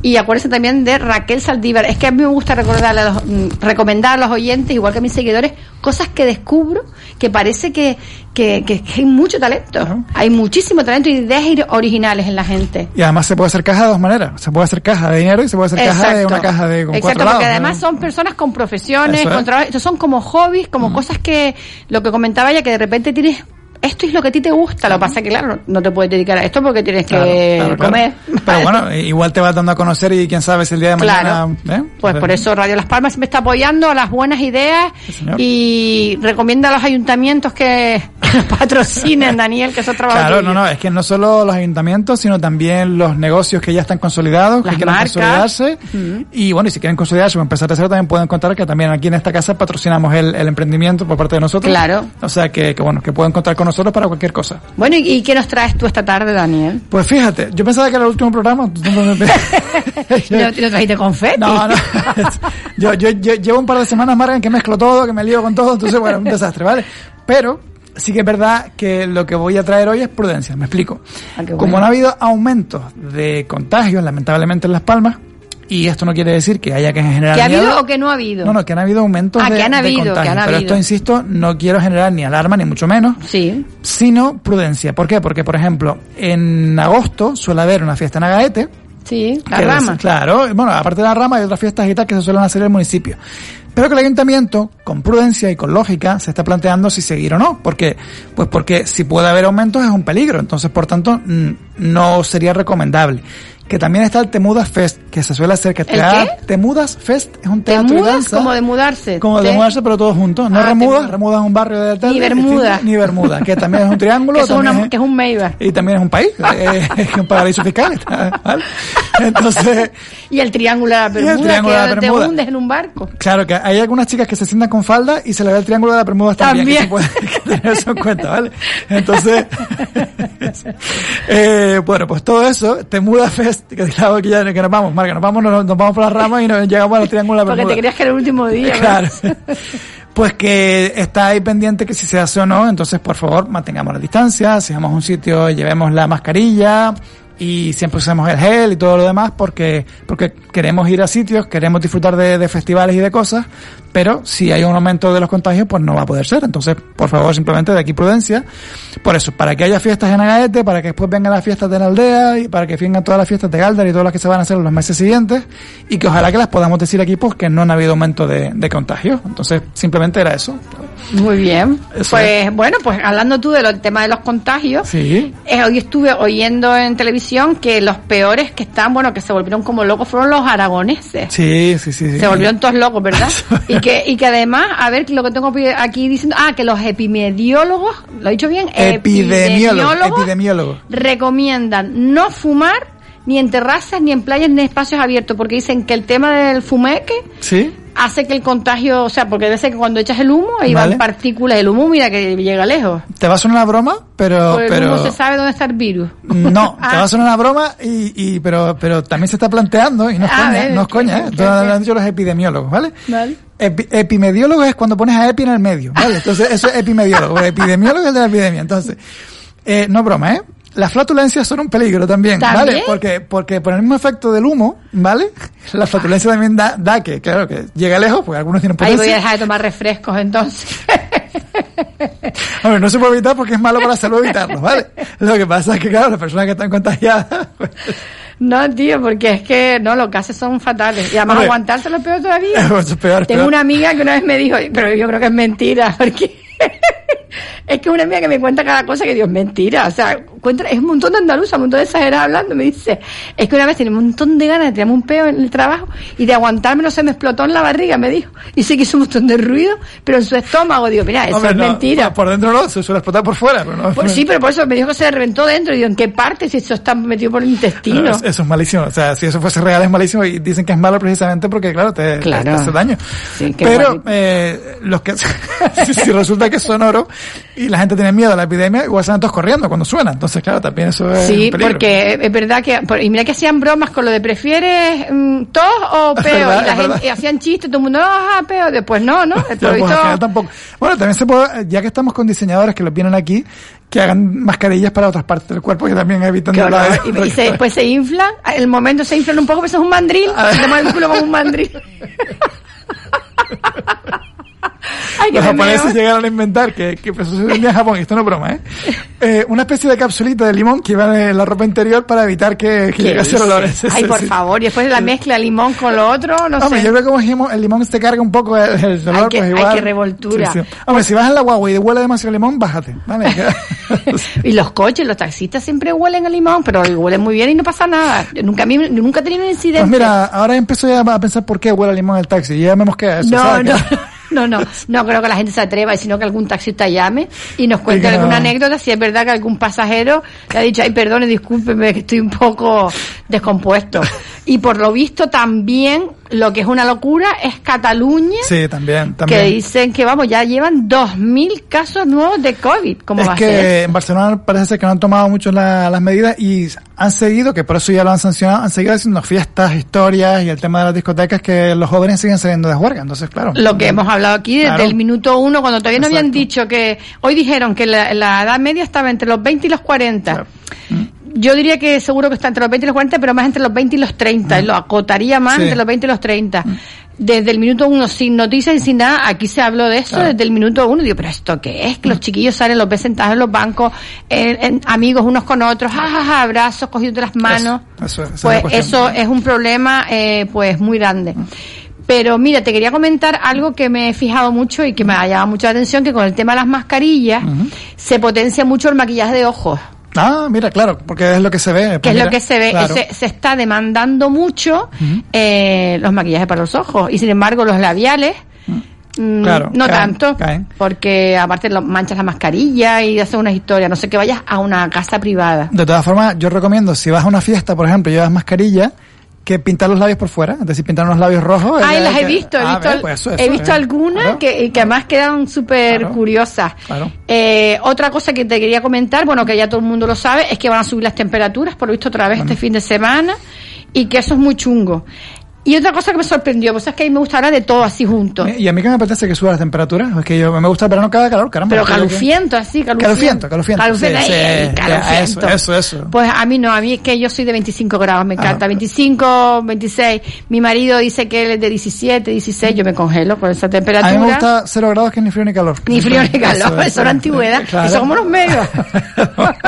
Y acuérdense también de Raquel Saldívar. Es que a mí me gusta recordarle a los, mm, recomendar a los oyentes, igual que a mis seguidores, cosas que descubro que parece que, que, que- que hay mucho talento. Hay muchísimo talento y ideas originales en la gente. Y además se puede hacer caja de dos maneras. Se puede hacer caja de dinero y se puede hacer caja de una caja de con Exacto, cuatro porque lados. además ¿no? son personas con profesiones, es. con trabajo. Estos son como hobbies, como cosas que, lo que comentaba ella, que de repente tienes, esto es lo que a ti te gusta. Lo que pasa es que, claro, no te puedes dedicar a esto porque tienes que Claro, claro, claro. comer. Pero bueno, igual te vas dando a conocer y quién sabe si el día de mañana... Claro. ¿eh? Pues por eso Radio Las Palmas me está apoyando a las buenas ideas y recomienda a los ayuntamientos que, patrocinen, Daniel, que eso es trabajo Claro, no, no, es que no solo los ayuntamientos, sino también los negocios que ya están consolidados, Las que quieren marcas. consolidarse. Y bueno, y si quieren consolidarse o empezar de cero, también pueden contar que también aquí en esta casa patrocinamos el, el emprendimiento por parte de nosotros. Claro. O sea que, que bueno, que pueden contar con nosotros para cualquier cosa. Bueno, ¿y, y qué nos traes tú esta tarde, Daniel? Pues fíjate, yo pensaba que era el último programa. ¿No, ¿No trajiste confeti? No, no. yo, yo, yo llevo un par de semanas, Marga, en que mezclo todo, que me lío con todo, entonces, bueno, un desastre, ¿vale? Pero sí que es verdad que lo que voy a traer hoy es prudencia, me explico. Ah, Como no ha habido aumentos de contagios, lamentablemente, en Las Palmas, y esto no quiere decir que haya que generar ¿Que ha miedo. habido o que no ha habido? No, no, que han habido aumentos Ah, de, que han de que han Pero habido. esto, insisto, no quiero generar ni alarma, ni mucho menos, Sí. sino prudencia. ¿Por qué? Porque, por ejemplo, en agosto suele haber una fiesta en Agaete, Sí, la rama. es- claro, bueno, aparte de la rama hay otras fiestas y tal que se suelen hacer en el municipio. Pero que el ayuntamiento, con prudencia y con lógica, se está planteando si seguir o no. porque Pues porque si puede haber aumentos es un peligro. Entonces, por tanto, no sería recomendable. Que también está el Temudas Fest, que se suele hacer que te Fest es un ¿Te teatro y mudas danza. como de mudarse? Como de Te- mudarse, pero todos juntos. No Ah, Remuda, te- Remuda es un barrio de Ni Bermuda. distinto, Ni Bermuda, que también es un triángulo. Que, es también una- es- que es un Maybar. y también es un país, eh, es un paraíso fiscal. está, ¿vale? Entonces, Y el triángulo de la el Bermuda, triángulo de la que Bermuda. te hundes en un barco. claro que hay algunas chicas que se sientan con falda y se le ve el triángulo de la Bermuda también, que se puede que tener eso en cuenta, ¿vale? Entonces, eh, bueno, pues todo eso, Temuda Fest, que claro que ya que nos vamos, Marca, nos vamos, nos, nos vamos por las ramas y nos llegamos al triángulo de la Porque te creías que era el último día. Claro. Pues que está ahí pendiente que si se hace o no, entonces por favor mantengamos la distancia, a un sitio llevemos la mascarilla y siempre usemos el gel y todo lo demás porque, porque queremos ir a sitios, queremos disfrutar de, de festivales y de cosas, pero si hay un aumento de los contagios pues no va a poder ser, entonces por favor simplemente de aquí prudencia, por eso, para que haya fiestas en Agaete, para que después vengan las fiestas de la aldea y para que vengan todas las fiestas de Galdar y todas las que se van a hacer en los meses siguientes y que ojalá que las podamos decir aquí pues que no han habido aumento de, de contagios, entonces simplemente era eso. Muy bien. Eso pues bueno, pues hablando tú del tema de los contagios, Sí. eh, hoy estuve oyendo en televisión que los peores que están, bueno, que se volvieron como locos fueron los aragoneses. Sí, sí, sí. sí. Se volvieron todos locos, ¿verdad? y que y que además, a ver lo que tengo aquí diciendo, ah, que los epidemiólogos, ¿lo he dicho bien? Epidemiólogo, epidemiólogo. recomiendan no fumar ni en terrazas, ni en playas, ni en espacios abiertos, porque dicen que el tema del fumeque Sí. hace que el contagio, o sea, porque ser que cuando echas el humo, ahí Vale. van partículas, el humo mira que llega lejos. Te va a sonar una broma, pero, Por el pero humo se sabe dónde está el virus. no, te Ah. va a sonar una broma y, y pero, pero también se está planteando y no es A coña, ver, no es ¿qué- coña, ¿eh? lo han dicho los epidemiólogos, ¿vale? Vale. Epi- epimediólogo es cuando pones a epi en el medio, ¿vale? Entonces eso es epimediólogo, epidemiólogo es el de la epidemia. Entonces, eh, no broma, ¿eh? Las flatulencias son un peligro también, ¿vale? Porque, porque por el mismo efecto del humo, ¿vale? La flatulencia también da, da que, claro, que llega lejos, porque algunos tienen Ahí voy a potencia. dejar de tomar refrescos entonces. Hombre, no se puede evitar porque es malo para la salud evitarlo, ¿vale? Lo que pasa es que, claro, las personas que están contagiadas, pues, No, tío, porque es que no, los gases son fatales. Y además Hombre. aguantárselo es peor todavía. Es peor, Tengo peor. una amiga que una vez me dijo, pero yo creo que es mentira, porque es que una amiga que me cuenta cada cosa que Dios mentira. O sea, cuenta, es un montón de andaluza, un montón de exagerada hablando. Me dice, es que una vez tenía un montón de ganas de tirarme un peo en el trabajo y de aguantármelo se me explotó en la barriga, me dijo. Y sé que hizo un montón de ruido, pero en su estómago, digo, mira, eso Hombre, es no, mentira. Por dentro no, se suele explotar por fuera. Pero no, Pues sí, pero por eso me dijo que se reventó dentro. Y digo, ¿en qué parte? Si eso está metido por el intestino. No, es- eso es malísimo. O sea, si eso fuese real es malísimo y dicen que es malo precisamente porque, claro, te, te- Claro. te hace daño. Sí, Pero eh, los que si, si resulta que es sonoro y la gente tiene miedo a la epidemia, igual salen todos corriendo cuando suena. Entonces, claro, también eso es Sí, un porque es verdad que, y mira que hacían bromas con lo de prefieres mm, tos o peo, verdad, y la gente y hacían chistes, todo el mundo, no, ajá, peo, después no, ¿no? Ya, Por lo pues, tampoco. Bueno, también se puede, ya que estamos con diseñadores que los vienen aquí, que hagan mascarillas para otras partes del cuerpo que también evitan Qué la- y, y se- después se inflan, en el momento se inflan un poco, pero eso es un mandril, se te mueve el culo como un mandril. Ay, que Los japoneses llegaron a inventar, que, que vendía en Japón, y esto no es broma, ¿eh? Eh, Una especie de capsulita de limón que iba en la ropa interior para evitar que, que ¿Qué llegase el olor. Ay, por sí. favor, y después de la mezcla limón con lo otro, no Hombre, sé. yo creo que como dijimos, el limón se carga un poco el, el olor, Ay, qué- pues ay, igual. qué revoltura. Sí, sí. Hombre, si vas en la guagua y huele demasiado limón, bájate, ¿vale? Y los coches, los taxistas siempre huelen a limón, pero huelen muy bien y no pasa nada. Yo nunca, mí, nunca he tenido un incidente. Pues mira, ahora empiezo ya a pensar por qué huele a limón el taxi, y ya me mosquea eso, no, ¿sabes? no, Que- no, no, no creo que la gente se atreva, sino que algún taxista llame y nos cuente alguna anécdota, si es verdad que algún pasajero le ha dicho, ay, perdone, discúlpeme, que estoy un poco descompuesto. Y por lo visto también, lo que es una locura, es Cataluña, Sí, también, también. que dicen que, vamos, ya llevan 2.000 casos nuevos de COVID. ¿Cómo va es a ser? que en Barcelona parece ser que no han tomado mucho la- las medidas y han seguido, que por eso ya lo han sancionado, han seguido haciendo fiestas, historias y el tema de las discotecas que los jóvenes siguen saliendo de juerga. Entonces, claro. Lo que hemos hablado aquí desde Claro. el minuto uno, cuando todavía no habían dicho que, hoy dijeron que la, la edad media estaba entre los 20 y los 40. Yo diría que seguro que está entre los 20 y los 40, pero más entre los 20 y los 30. y Lo acotaría más Sí. entre los 20 y los 30. Desde el minuto uno, sin noticias y sin nada, aquí se habló de eso Claro. desde el minuto uno. Digo, pero ¿esto qué es? Que los chiquillos salen, los ves sentados en los bancos, en- en- amigos unos con otros, jajaja, abrazos, cogidos de las manos. Eso, eso, es Pues cuestión. eso es un problema, eh, pues muy grande. Pero mira, te quería comentar algo que me he fijado mucho y que me ha llamado mucho la atención, que con el tema de las mascarillas se potencia mucho el maquillaje de ojos. Ah, mira, claro, porque es lo que se ve. que pues es lo mira, que se ve, claro. se, se está demandando mucho eh, los maquillajes para los ojos y sin embargo los labiales mm, Claro, no caen, tanto, caen. porque aparte lo- manchas la mascarilla y haces una historia, no sé que vayas a una casa privada. De todas formas, yo recomiendo, si vas a una fiesta, por ejemplo, y llevas mascarilla, que pintar los labios por fuera, es decir, pintar unos labios rojos. Ay, eh, las he que- visto, he Ah, visto, pues eso, he eso, visto algunas Claro. que, y que además quedan súper curiosas. Claro. Eh, otra cosa que te quería comentar, bueno, que ya todo el mundo lo sabe, es que van a subir las temperaturas, por lo visto otra vez este fin de semana, y que eso es muy chungo. Y otra cosa que me sorprendió, pues es que a mí me gusta hablar de todo así junto. Y a mí que me apetece que suba las temperaturas, es que yo me gusta el verano cada calor, caramba. Pero calufiento, así, Calufiento, calufiento. calufiento. Calufiento, sí, sí, calufiento. Eso, eso, eso. Pues a mí no, a mí es que yo soy de 25 grados, me encanta. 25, 26. Mi marido dice que él es de 17, 16, yo me congelo con esa A temperatura. mí me gusta cero grados que ni frío ni calor. Ni frío ni calor, eso, es la antigüedad. Claro. Eso como los medios.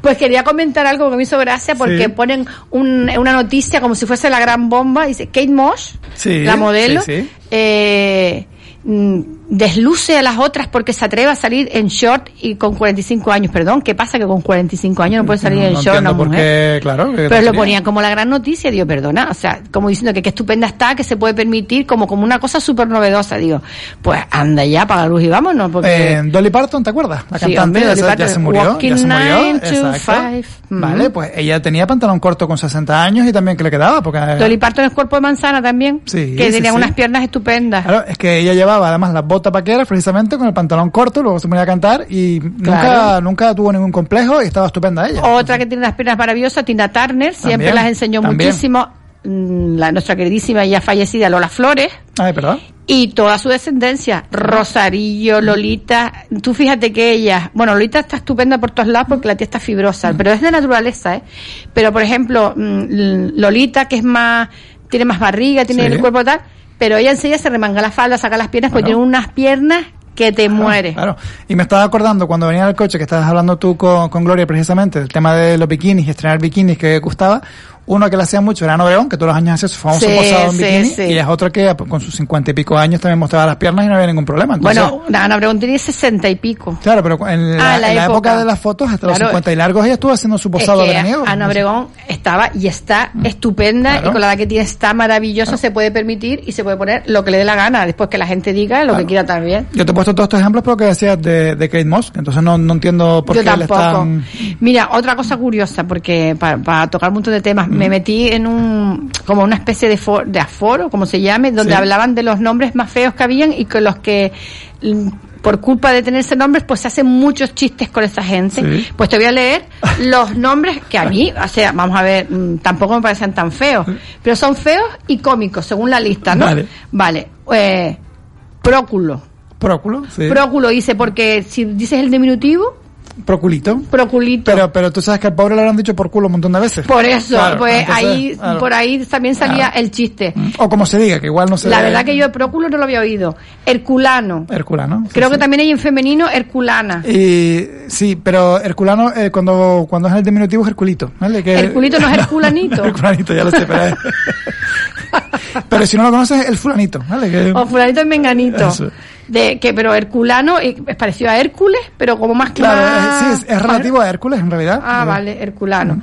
pues quería comentar algo que me hizo gracia porque Sí. ponen un- una noticia como si fuese la gran bomba. Dice Kate Moss, Sí, la modelo, sí, sí. eh, mm, desluce a las otras porque se atreve a salir en short y con 45 años. Perdón, ¿qué pasa que con 45 años no puede salir No, en no short una entiendo por mujer? qué, claro. que Pero lo ponían como la gran noticia, digo, perdona, o sea, como diciendo que qué estupenda está, que se puede permitir, como como una cosa súper novedosa, digo, pues anda ya, apaga la luz y vámonos, porque... Eh, Dolly Parton, ¿te acuerdas? La Sí, cantante hombre, ya, se- ya se murió. Ya se murió. exacto. five. Mm. Vale, pues ella tenía pantalón corto con 60 años y también que le quedaba, porque... Dolly Parton es cuerpo de manzana también, Sí, que sí, tenía unas piernas estupendas. Claro, es que ella llevaba además las botas vaqueras precisamente con el pantalón corto, luego se ponía a cantar y nunca, Claro. nunca tuvo ningún complejo y estaba estupenda ella. Otra que tiene unas piernas maravillosas, Tina Turner, siempre También, las enseñó también. muchísimo. Mm, La, nuestra queridísima y ya fallecida Lola Flores. Ay, perdón. Y toda su descendencia, Rosarillo, Lolita, tú fíjate que ella, bueno, Lolita está estupenda por todos lados porque la tía está fibrosa, pero es de naturaleza, ¿eh? Pero por ejemplo, mm, Lolita, que es más, tiene más barriga, tiene Sí. el cuerpo tal, pero ella enseguida se remanga la falda, saca las piernas, porque Claro. tiene unas piernas que te mueres. Claro. Y me estaba acordando cuando venía en el coche que estabas hablando tú con, con Gloria precisamente del tema de los bikinis estrenar bikinis que gustaba. Uno que le hacía mucho era Ana Obregón, que todos los años hacía su famoso Sí, posado en sí, bikini. sí. Y es otro que con sus cincuenta y pico años también mostraba las piernas y no había ningún problema. Entonces, bueno, Ana Obregón tenía sesenta y pico. Claro, pero en la, Ah, la en la época. época. de las fotos, hasta los. 50 y largos, ella estuvo haciendo su posado Es que veraniego. Ana. Obregón estaba y está estupenda Claro. y con la edad que tiene está maravillosa, se puede permitir y se puede poner lo que le dé la gana, después que la gente diga lo que quiera también. Yo te he puesto todos estos ejemplos porque decías de, de Kate Moss, entonces no, no entiendo por Yo qué le tampoco. están... Mira, otra cosa curiosa, porque para, tocar un montón de temas, me metí en un, como una especie de, for- de aforo, como se llame, donde Sí. hablaban de los nombres más feos que habían y con los que, mm, por culpa de tenerse nombres, pues se hacen muchos chistes con esa gente. Sí. Pues te voy a leer los nombres que a mí, o sea, vamos a ver, mm, tampoco me parecen tan feos, pero son feos y cómicos, según la lista, ¿no? Vale. Vale. Eh, próculo. Próculo, sí. Próculo dice, porque si dices el diminutivo, Proculito. proculito. Pero, pero tú sabes que al pobre le habrán dicho por culo un montón de veces. Por eso, Claro, pues entonces, ahí, claro. por ahí también salía el chiste. O como se diga, que igual no se La verdad que yo próculo no lo había oído. Herculano. Herculano. Creo que también hay en femenino Herculana. Y sí, pero Herculano, eh, cuando, cuando es el diminutivo es Herculito. ¿vale? Que, Herculito no es Herculanito. Herculanito, ya lo sé, pero, pero si no lo conoces, el fulanito. ¿vale? Que- O fulanito es menganito. Eso. De que, pero Herculano es parecido a Hércules, pero como más Claro, más- es, sí, es, es relativo a Hércules en realidad. Ah, vale, Herculano.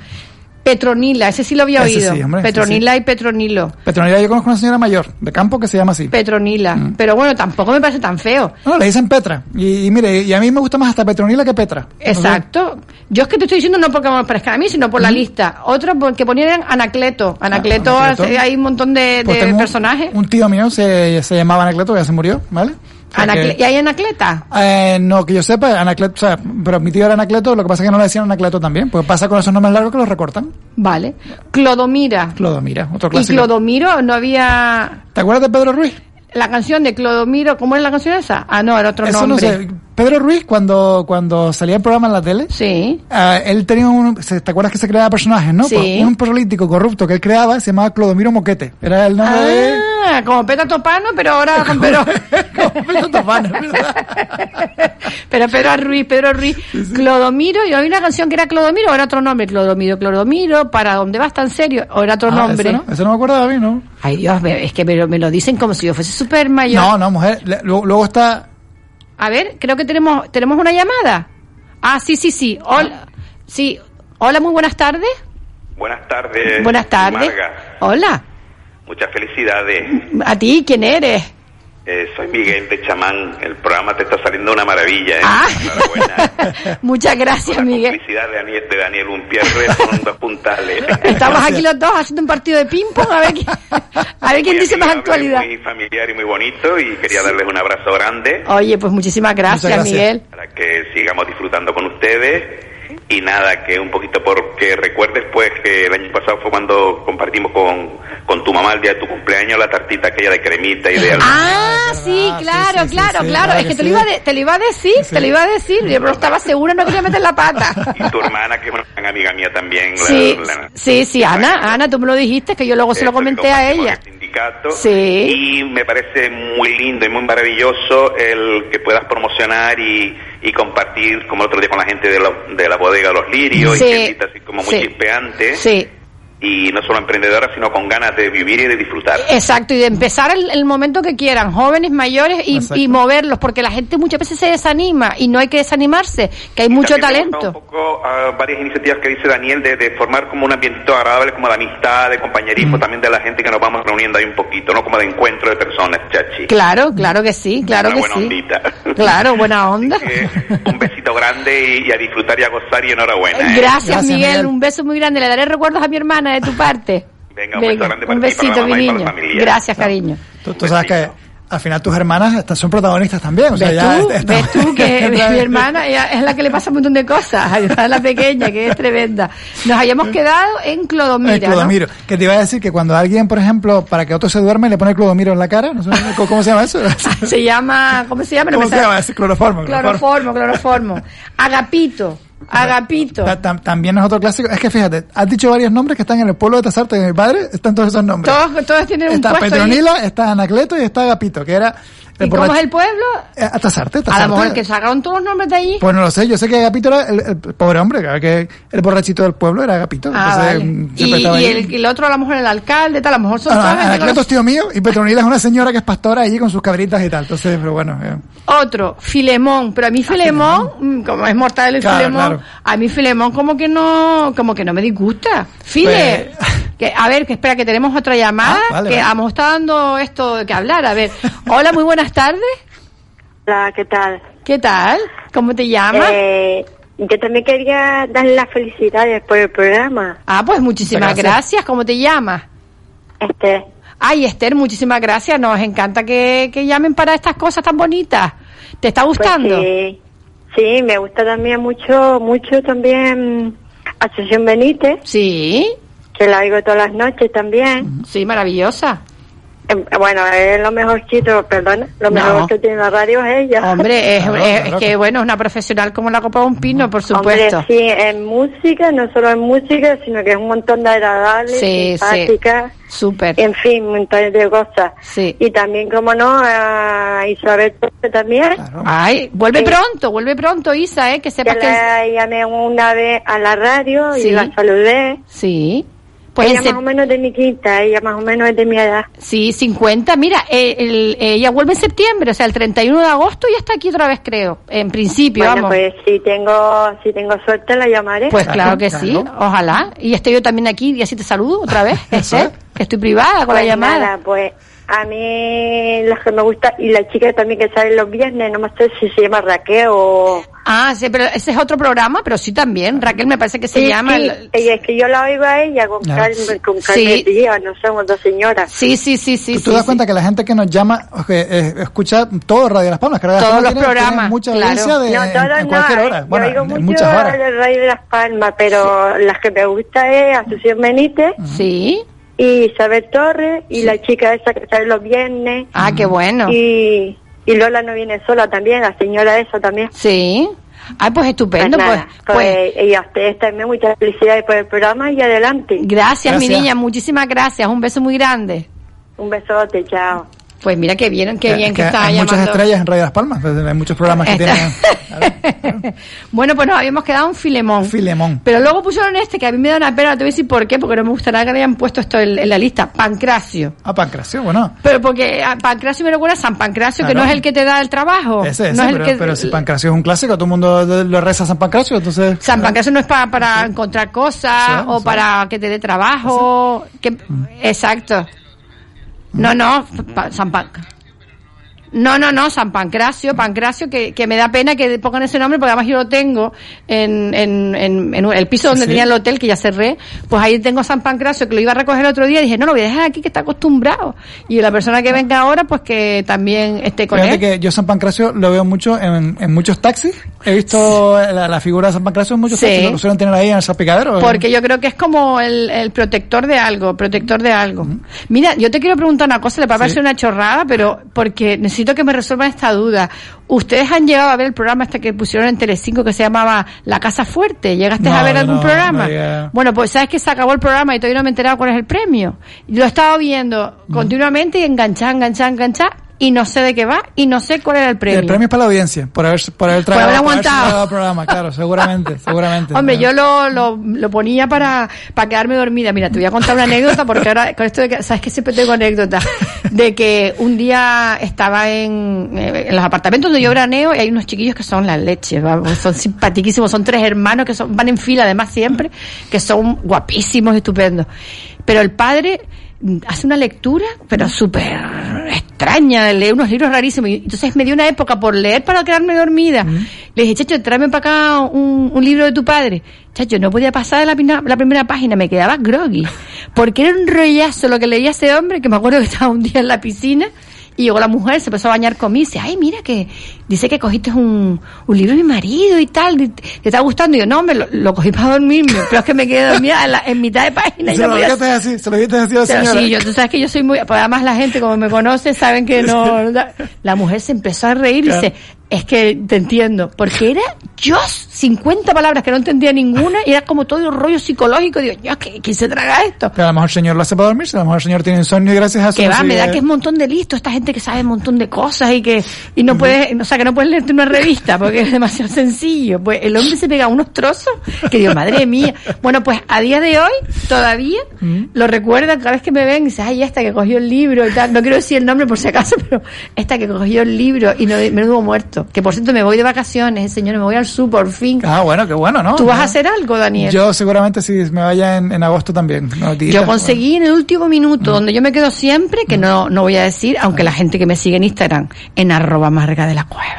Petronila, ese sí lo había Ese oído. sí, hombre, Petronila y Petronilo. Petronila, yo conozco una señora mayor de campo que se llama así. Petronila. Mm. Pero bueno, tampoco me parece tan feo. No, le dicen Petra. Y, y mire, y a mí me gusta más hasta Petronila que Petra. Exacto. Yo es que te estoy diciendo no porque me parezca a mí, sino por la lista. Otro porque ponían Anacleto. Anacleto, Ah, Anacleto. hace- hay un montón de, Pues de personajes. Un tío mío se, se llamaba Anacleto, ya se murió, ¿vale? Anacle- que- ¿Y hay Anacleta? Eh, no, que yo sepa, Anacleto, o sea, pero mi tío era Anacleto, lo que pasa es que no le decían Anacleto también, pues pasa con esos nombres largos que los recortan. Vale. Clodomira. Clodomira, otro Y clásico. Clodomiro no había... ¿Te acuerdas de Pedro Ruiz? La canción de Clodomiro, ¿cómo era la canción esa? Ah, no, era otro Eso nombre. no sé. Pedro Ruiz, cuando, cuando salía el programa en la tele, sí. él tenía un, ¿te acuerdas que se creaba personajes, no? Sí. Pues un político corrupto que él creaba se llamaba Clodomiro Moquete. Era el nombre de... Ah, como Pedro Topano, pero ahora con Pedro... pero Pedro Ruiz, Pedro Ruiz, Clodomiro, y había una canción que era Clodomiro, o era otro nombre, Clodomiro, Clodomiro, ¿para dónde vas tan serio? O era otro Ah, nombre. Eso no, eso no me acuerdo de mí, ¿no? Ay Dios, es que me lo, me lo dicen como si yo fuese súper mayor. No, no, mujer. Luego está... A ver, creo que tenemos tenemos una llamada. Ah, sí, sí, sí. Hola. Sí. Hola, muy buenas tardes. Buenas tardes. Buenas tardes. Marga. Hola. Muchas felicidades. ¿A ti quién eres? Eh, soy Miguel de Chamán. El programa te está saliendo una maravilla. ¿eh? Ah. Muchas gracias, Miguel. Felicidad de Daniel, de Daniel Umpierre con dos puntales. Estamos aquí los dos haciendo un partido de ping-pong a ver, quién- a ver quién dice más actualidad. Muy familiar y muy bonito y quería darles un abrazo grande Oye, pues muchísimas gracias, gracias. Miguel. para que sigamos disfrutando con ustedes. Y nada, que un poquito porque recuerdes pues que el año pasado fue cuando compartimos con, con tu mamá el día de tu cumpleaños la tartita aquella de cremita y de Ah, sí, claro, claro, sí, claro. claro Es que te lo, iba de- te lo iba a decir, te lo iba a decir. Yo no estaba segura, no quería meter la pata. y tu hermana que es una gran amiga mía también. la- Sí, la- sí, sí, Ana, Ana, tú me lo dijiste, que yo luego se lo comenté a ella. Sí. Y me parece muy lindo y muy maravilloso el que puedas promocionar y, y compartir, como el otro día con la gente de la, de la bodega de los lirios, Sí. y gentita así como muy Sí. chispeante. Sí. Y no solo emprendedora, sino con ganas de vivir y de disfrutar. Exacto, y de empezar el, el momento que quieran, jóvenes, mayores, y, y moverlos, porque la gente muchas veces se desanima y no hay que desanimarse, que hay mucho me gusta talento. un poco a varias iniciativas que dice Daniel de, de formar como un ambiente agradable, como de amistad, de compañerismo, también de la gente que nos vamos reuniendo ahí un poquito, ¿no? Como de encuentro de personas, chachi. Claro, claro que sí, claro Una que buena sí. ondita. Claro, buena onda. un besito grande y, y a disfrutar y a gozar y enhorabuena. ¿eh? Gracias, Miguel, un beso muy grande. Le daré recuerdos a mi hermana de tu parte. Venga, un para un besito, mi niño. Gracias, cariño. Tú, tú sabes que al final tus hermanas estas son protagonistas también. O sea, ¿Ves ya tú? esta- ¿Ves tú que mi hermana ella es la que le pasa un montón de cosas? A la pequeña, que es tremenda. Nos habíamos quedado en Clodomira, El clodomiro. Que te iba a decir que cuando alguien, por ejemplo, para que otro se duerme, le pone clodomiro en la cara. No ¿Cómo cómo se llama eso? Se llama, ¿cómo se llama? No ¿Cómo se llama? Es cloroformo. Cloroformo, cloroformo. Agapito, agapito. Ta- tam- También es otro clásico. Es que fíjate, has dicho varios nombres que están en el pueblo de Tasarte de mi padre, están todos esos nombres. Todos, todos tienen un está puesto ahí. Petronila, está Anacleto y está Agapito, que era ¿Y cómo es el pueblo? A Tasarte, A Tasarte. lo mejor que sacaron todos los nombres de allí. Pues no lo sé, yo sé que Agapito era el, el pobre hombre, que el borrachito del pueblo era Agapito. Ah, vale. mm, Y, el, y el otro a lo mejor el alcalde, tal, a lo mejor son Ah, no, Anacleto es tío mío y Petronila es una señora que es pastora allí con sus cabritas y tal. Entonces, pero bueno. eh. Otro, Filemón, pero a mí Filemón, mm, como es mortal el Claro, Filemón, claro. a mí Filemón como que no, como que no me disgusta. File, que, a ver, que espera, que tenemos otra llamada, Ah, vale, que vale. está dando esto de que hablar. A ver, hola, muy buenas tardes. Hola, ¿qué tal? ¿Qué tal? ¿Cómo te llamas? Eh, yo también quería darle las felicidades por el programa. Ah, pues muchísimas Muchas gracias. gracias. ¿Cómo te llamas? Esther. Ay, Esther, muchísimas gracias. Nos encanta que, que llamen para estas cosas tan bonitas. ¿Te está gustando? Pues sí, sí, me gusta también mucho, mucho también Asociación Benítez. Sí. Que la oigo todas las noches también. Sí, maravillosa. Eh, Bueno, es lo mejorcito, perdona, lo No. mejor que tiene la radio es ella. Hombre, es, es- es que bueno, es una profesional como la copa de un pino, por supuesto. Hombre, sí, en música, no solo en música, sino que es un montón de agradables, Sí, simpáticas, Súper. en fin, un montón de cosas. Sí. Y también, como no, a Isabel también. Ay, vuelve Sí. pronto, vuelve pronto, Isa, ¿eh? Que sepas que que... la llamé una vez a la radio Sí. y la saludé. Sí. Pues ella más o menos de mi quinta, ella más o menos es de mi edad. Sí, 50. Mira, eh, el- ella vuelve en septiembre, o sea, el 31 de agosto ya está aquí otra vez, creo. En principio, bueno, vamos. pues si tengo, si tengo suerte la llamaré. Pues claro que sí, ojalá. Y estoy yo también aquí y así te saludo otra vez, que estoy privada con la Pues llamada. nada, pues a mí las que me gusta y la chica también que sale los viernes, no me sé si se llama Raquel o... Ah, sí, pero ese es otro programa, pero sí también. Raquel me parece que se Sí, llama... sí, el- ella, es que yo la oigo a ella con Claro. Carmen, con Sí. Carmen Díaz, no somos dos señoras. Sí, sí, sí, sí. ¿Tú sí, te das sí. cuenta que la gente que nos llama eh, escucha todo Radio Las Palmas? Que Radio Las Todos Palmas los tiene- tiene programas, mucha claro. de, No, en- todas en, no, cualquier eh, hora. yo Bueno, oigo en mucho muchas horas. de las Palmas, pero las que me gusta es Asunción Benítez. Sí. Y Isabel Torres y la chica esa que sale los viernes. Ah, qué bueno. Y, y Lola no viene sola también, la señora esa también. Sí. Ay, pues estupendo, Pues pues. nada, pues- pues, y a ustedes también muchas felicidades por el programa y adelante. Gracias, mi niña, muchísimas gracias. Un beso muy grande. Un besote, chao. Pues mira qué bien, qué bien que, que está hay muchas estrellas en Radio Las Palmas, desde- hay muchos programas que tienen Bueno, pues nos habíamos quedado en Filemón. Filemón. Pero luego pusieron este, que a mí me da una pena, te voy a decir por qué, porque no me gustaría que hayan puesto esto en, en la lista. Pancracio. Ah, Pancracio, bueno. Pero porque a Pancracio me recuerda a San Pancracio, que no es el que te da el trabajo. Ese, ese, no es el pero, que, pero si Pancracio es un clásico, todo el mundo lo reza a San Pancracio, entonces... San Pancracio no es para, para encontrar cosas Sí, o sí. para que te dé trabajo. Que, exacto. No, no, San Pan- No, no, no, San Pancracio, Pancracio, que, que me da pena que pongan ese nombre, porque además yo lo tengo en, en, en, en el piso donde Sí. tenía el hotel, que ya cerré, pues ahí tengo San Pancracio, que lo iba a recoger el otro día, y dije, no, lo voy a dejar aquí, que está acostumbrado. Y la persona que venga ahora, pues que también esté con Fíjate él. que yo San Pancracio lo veo mucho en, en muchos taxis. He visto la, la figura de San Pancracio en muchos Sí. taxis, lo suelen tener ahí en el salpicadero. Porque yo creo que es como el, el protector de algo, protector de algo. Mira, yo te quiero preguntar una cosa, le va a parecer una chorrada, pero porque necesito que me resuelvan esta duda. Ustedes han llegado a ver el programa este que pusieron en Telecinco que se llamaba La Casa Fuerte. ¿Llegaste No, a ver algún no, programa? no bueno, pues sabes que se acabó el programa y todavía no me he enterado cuál es el premio. Lo he estado viendo continuamente y enganchar, enganchar, enganchar y no sé de qué va y no sé cuál era el premio. El premio es para la audiencia, por haber, por haber Por tragado, haber por haberse aguantado. el programa, claro, seguramente, seguramente. Hombre, yo lo, lo, lo ponía para, para quedarme dormida. Mira, te voy a contar una anécdota porque ahora con esto de que, sabes que siempre tengo anécdotas de que un día estaba en, eh, en los apartamentos donde yo graneo y hay unos chiquillos que son la leche, vamos, son simpaticísimos, son tres hermanos que son, van en fila además siempre, que son guapísimos, estupendos. Pero el padre hace una lectura, pero súper extraña, lee unos libros rarísimos. Y entonces me dio una época por leer para quedarme dormida. Le dije, chacho, tráeme para acá un, un libro de tu padre. Chacho, no podía pasar de la, pina- la primera página, me quedaba groggy. Porque era un rollazo lo que leía ese hombre, que me acuerdo que estaba un día en la piscina. Y llegó la mujer, se empezó a bañar conmigo y dice, ay, mira que dice que cogiste un, un libro de mi marido y tal, ¿te, te está gustando? Y yo, no, me lo, lo cogí para dormirme, pero es que me quedé dormida en, la- en mitad de página. y se no lo podía así, se lo dijiste así a la pero señora. sí, yo, tú sabes que yo soy muy, pues además la gente como me conoce saben que no, la, la mujer se empezó a reír y dice, es que te entiendo, porque era yo 50 palabras que no entendía ninguna y era como todo el rollo psicológico, digo, yo, ¿qué- ¿quién se traga esto? Pero a lo mejor el señor lo hace para dormirse, a lo mejor el señor tiene insomnio y gracias a eso Que va, me da que es un montón de listo, esta gente que sabe un montón de cosas y que, y no puede, o sea, que no puedes leerte una revista porque es demasiado sencillo. Pues el hombre se pega unos trozos que digo, madre mía. Bueno, pues a día de hoy, todavía, lo recuerdan cada vez que me ven y dicen, ay, esta que cogió el libro y tal. No quiero decir el nombre por si acaso, pero esta que cogió el libro y no, menudo muerto. Que por cierto me voy de vacaciones, señor, me voy al sur por fin. Ah, bueno, qué bueno, ¿no? ¿Tú vas a hacer algo, Daniel? Yo seguramente si me vaya en, en agosto también. Yo conseguí en el último minuto, donde yo me quedo siempre, que no, no voy a decir, aunque la gente que me sigue en Instagram, en arroba marga de la cueva.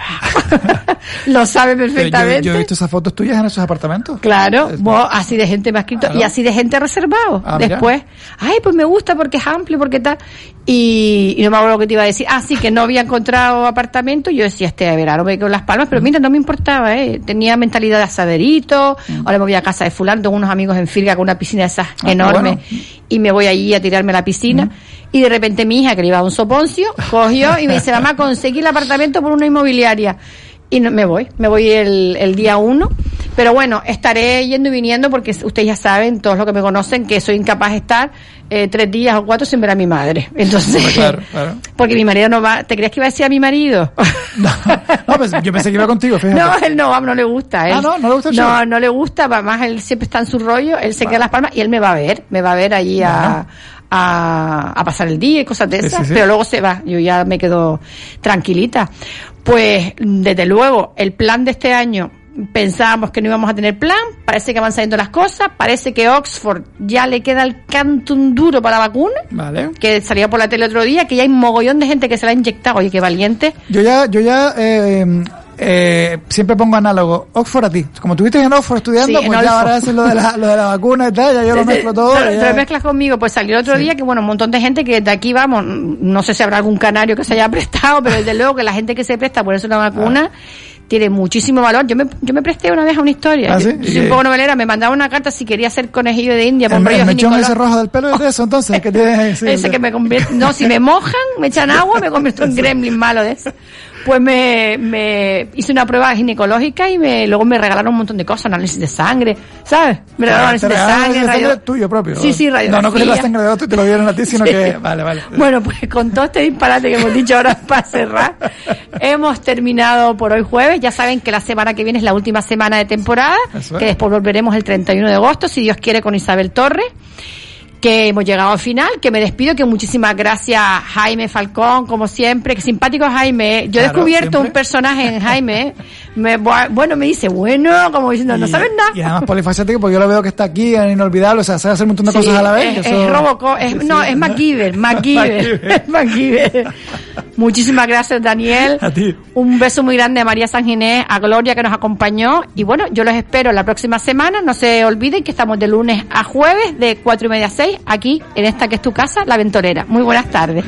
Lo sabe yo- perfectamente. Yo, he visto esas fotos tuyas en esos apartamentos. Claro, vos, así de gente me ha escrito y así de gente reservado. Ah, mira. Después, ay, pues me gusta porque es amplio, porque tal. Y, y no me acuerdo lo que te iba a decir. Ah, sí, que no había encontrado apartamento. Yo decía, este verano me quedo en Las Palmas, pero mira, no me importaba, ¿eh? Tenía mentalidad de asaderito. Ahora me voy a casa de fulano, tengo unos amigos en Firga con una piscina de esas Ah, qué enorme. bueno. Y me voy allí a tirarme a la piscina. Y de repente mi hija, que le iba a un soponcio, cogió y me dice, mamá, conseguí el apartamento por una inmobiliaria. Y no, me voy, me voy el, el día uno. Pero bueno, estaré yendo y viniendo porque ustedes ya saben, todos los que me conocen, que soy incapaz de estar eh, tres días o cuatro sin ver a mi madre. Entonces, Claro, claro. porque mi marido no va, ¿te creías que iba a decir a mi marido? No, pues yo pensé que iba contigo, fíjate. No, él no, no le gusta. Él, Ah, no, no le gusta el No, no le gusta, además él siempre está en su rollo, él se queda en Las Palmas y él me va a ver, me va a ver allí a, a, a pasar el día y cosas de Sí, esas, sí, sí. pero luego se va, yo ya me quedo tranquilita. Pues, desde luego, el plan de este año, pensábamos que no íbamos a tener plan, parece que van saliendo las cosas, parece que Oxford ya le queda el canto un duro para la vacuna, Vale. que salía por la tele otro día, que ya hay un mogollón de gente que se la ha inyectado, oye, qué valiente. Yo ya, yo ya eh, eh, siempre pongo análogo. Oxford a ti. Como tuviste en Oxford estudiando, Sí, pues ya Oxford. ahora haces lo de, la, lo de la vacuna y tal, ya yo lo mezclo todo. Te, lo mezclas conmigo. Pues salió otro día que, bueno, un montón de gente que de aquí vamos, no sé si habrá algún canario que se haya prestado, pero desde luego que la gente que se presta por eso una vacuna tiene muchísimo valor. Yo me, yo me presté una vez a una historia. ¿Ah, sí? yo soy un poco novelera, me mandaba una carta si quería ser conejillo de India, el, el mechón ese rojo del pelo es de eso, entonces, que tiene... Ese el- que me convierte, no, si me mojan, me echan agua, me convierto en gremlin malo de eso. Pues me, me hice una prueba ginecológica y me, luego me regalaron un montón de cosas, análisis de sangre, ¿sabes? Me regalaron análisis de sangre, radio- tuyo propio. Sí, sí, No, no cogí la sangre de otro y te lo dieron a ti, sino Sí. que... Vale, vale. Bueno, pues con todo este disparate que hemos dicho ahora para cerrar, hemos terminado por hoy jueves. Ya saben que la semana que viene es la última semana de temporada, es. que después volveremos el 31 de agosto, si Dios quiere, con Isabel Torres. Que hemos llegado al final, que me despido, que muchísimas gracias Jaime Falcón, como siempre, que simpático Jaime. Yo he Claro, descubierto siempre. un personaje en Jaime, me, bueno, me dice, bueno, como diciendo, no sabes nada. Y además polifacético, porque yo lo veo que está aquí, en inolvidable, o sea, sabe hacer un montón de Sí, cosas a la vez. Es, eso- es Robocop, es- no, es MacGyver, MacGyver, es MacGyver. Muchísimas gracias, Daniel. A ti. Un beso muy grande a María San Ginés, a Gloria que nos acompañó. Y bueno, yo los espero la próxima semana. No se olviden que estamos de lunes a jueves, de cuatro y media a seis, aquí en esta que es tu casa, La Ventorera. Muy buenas tardes.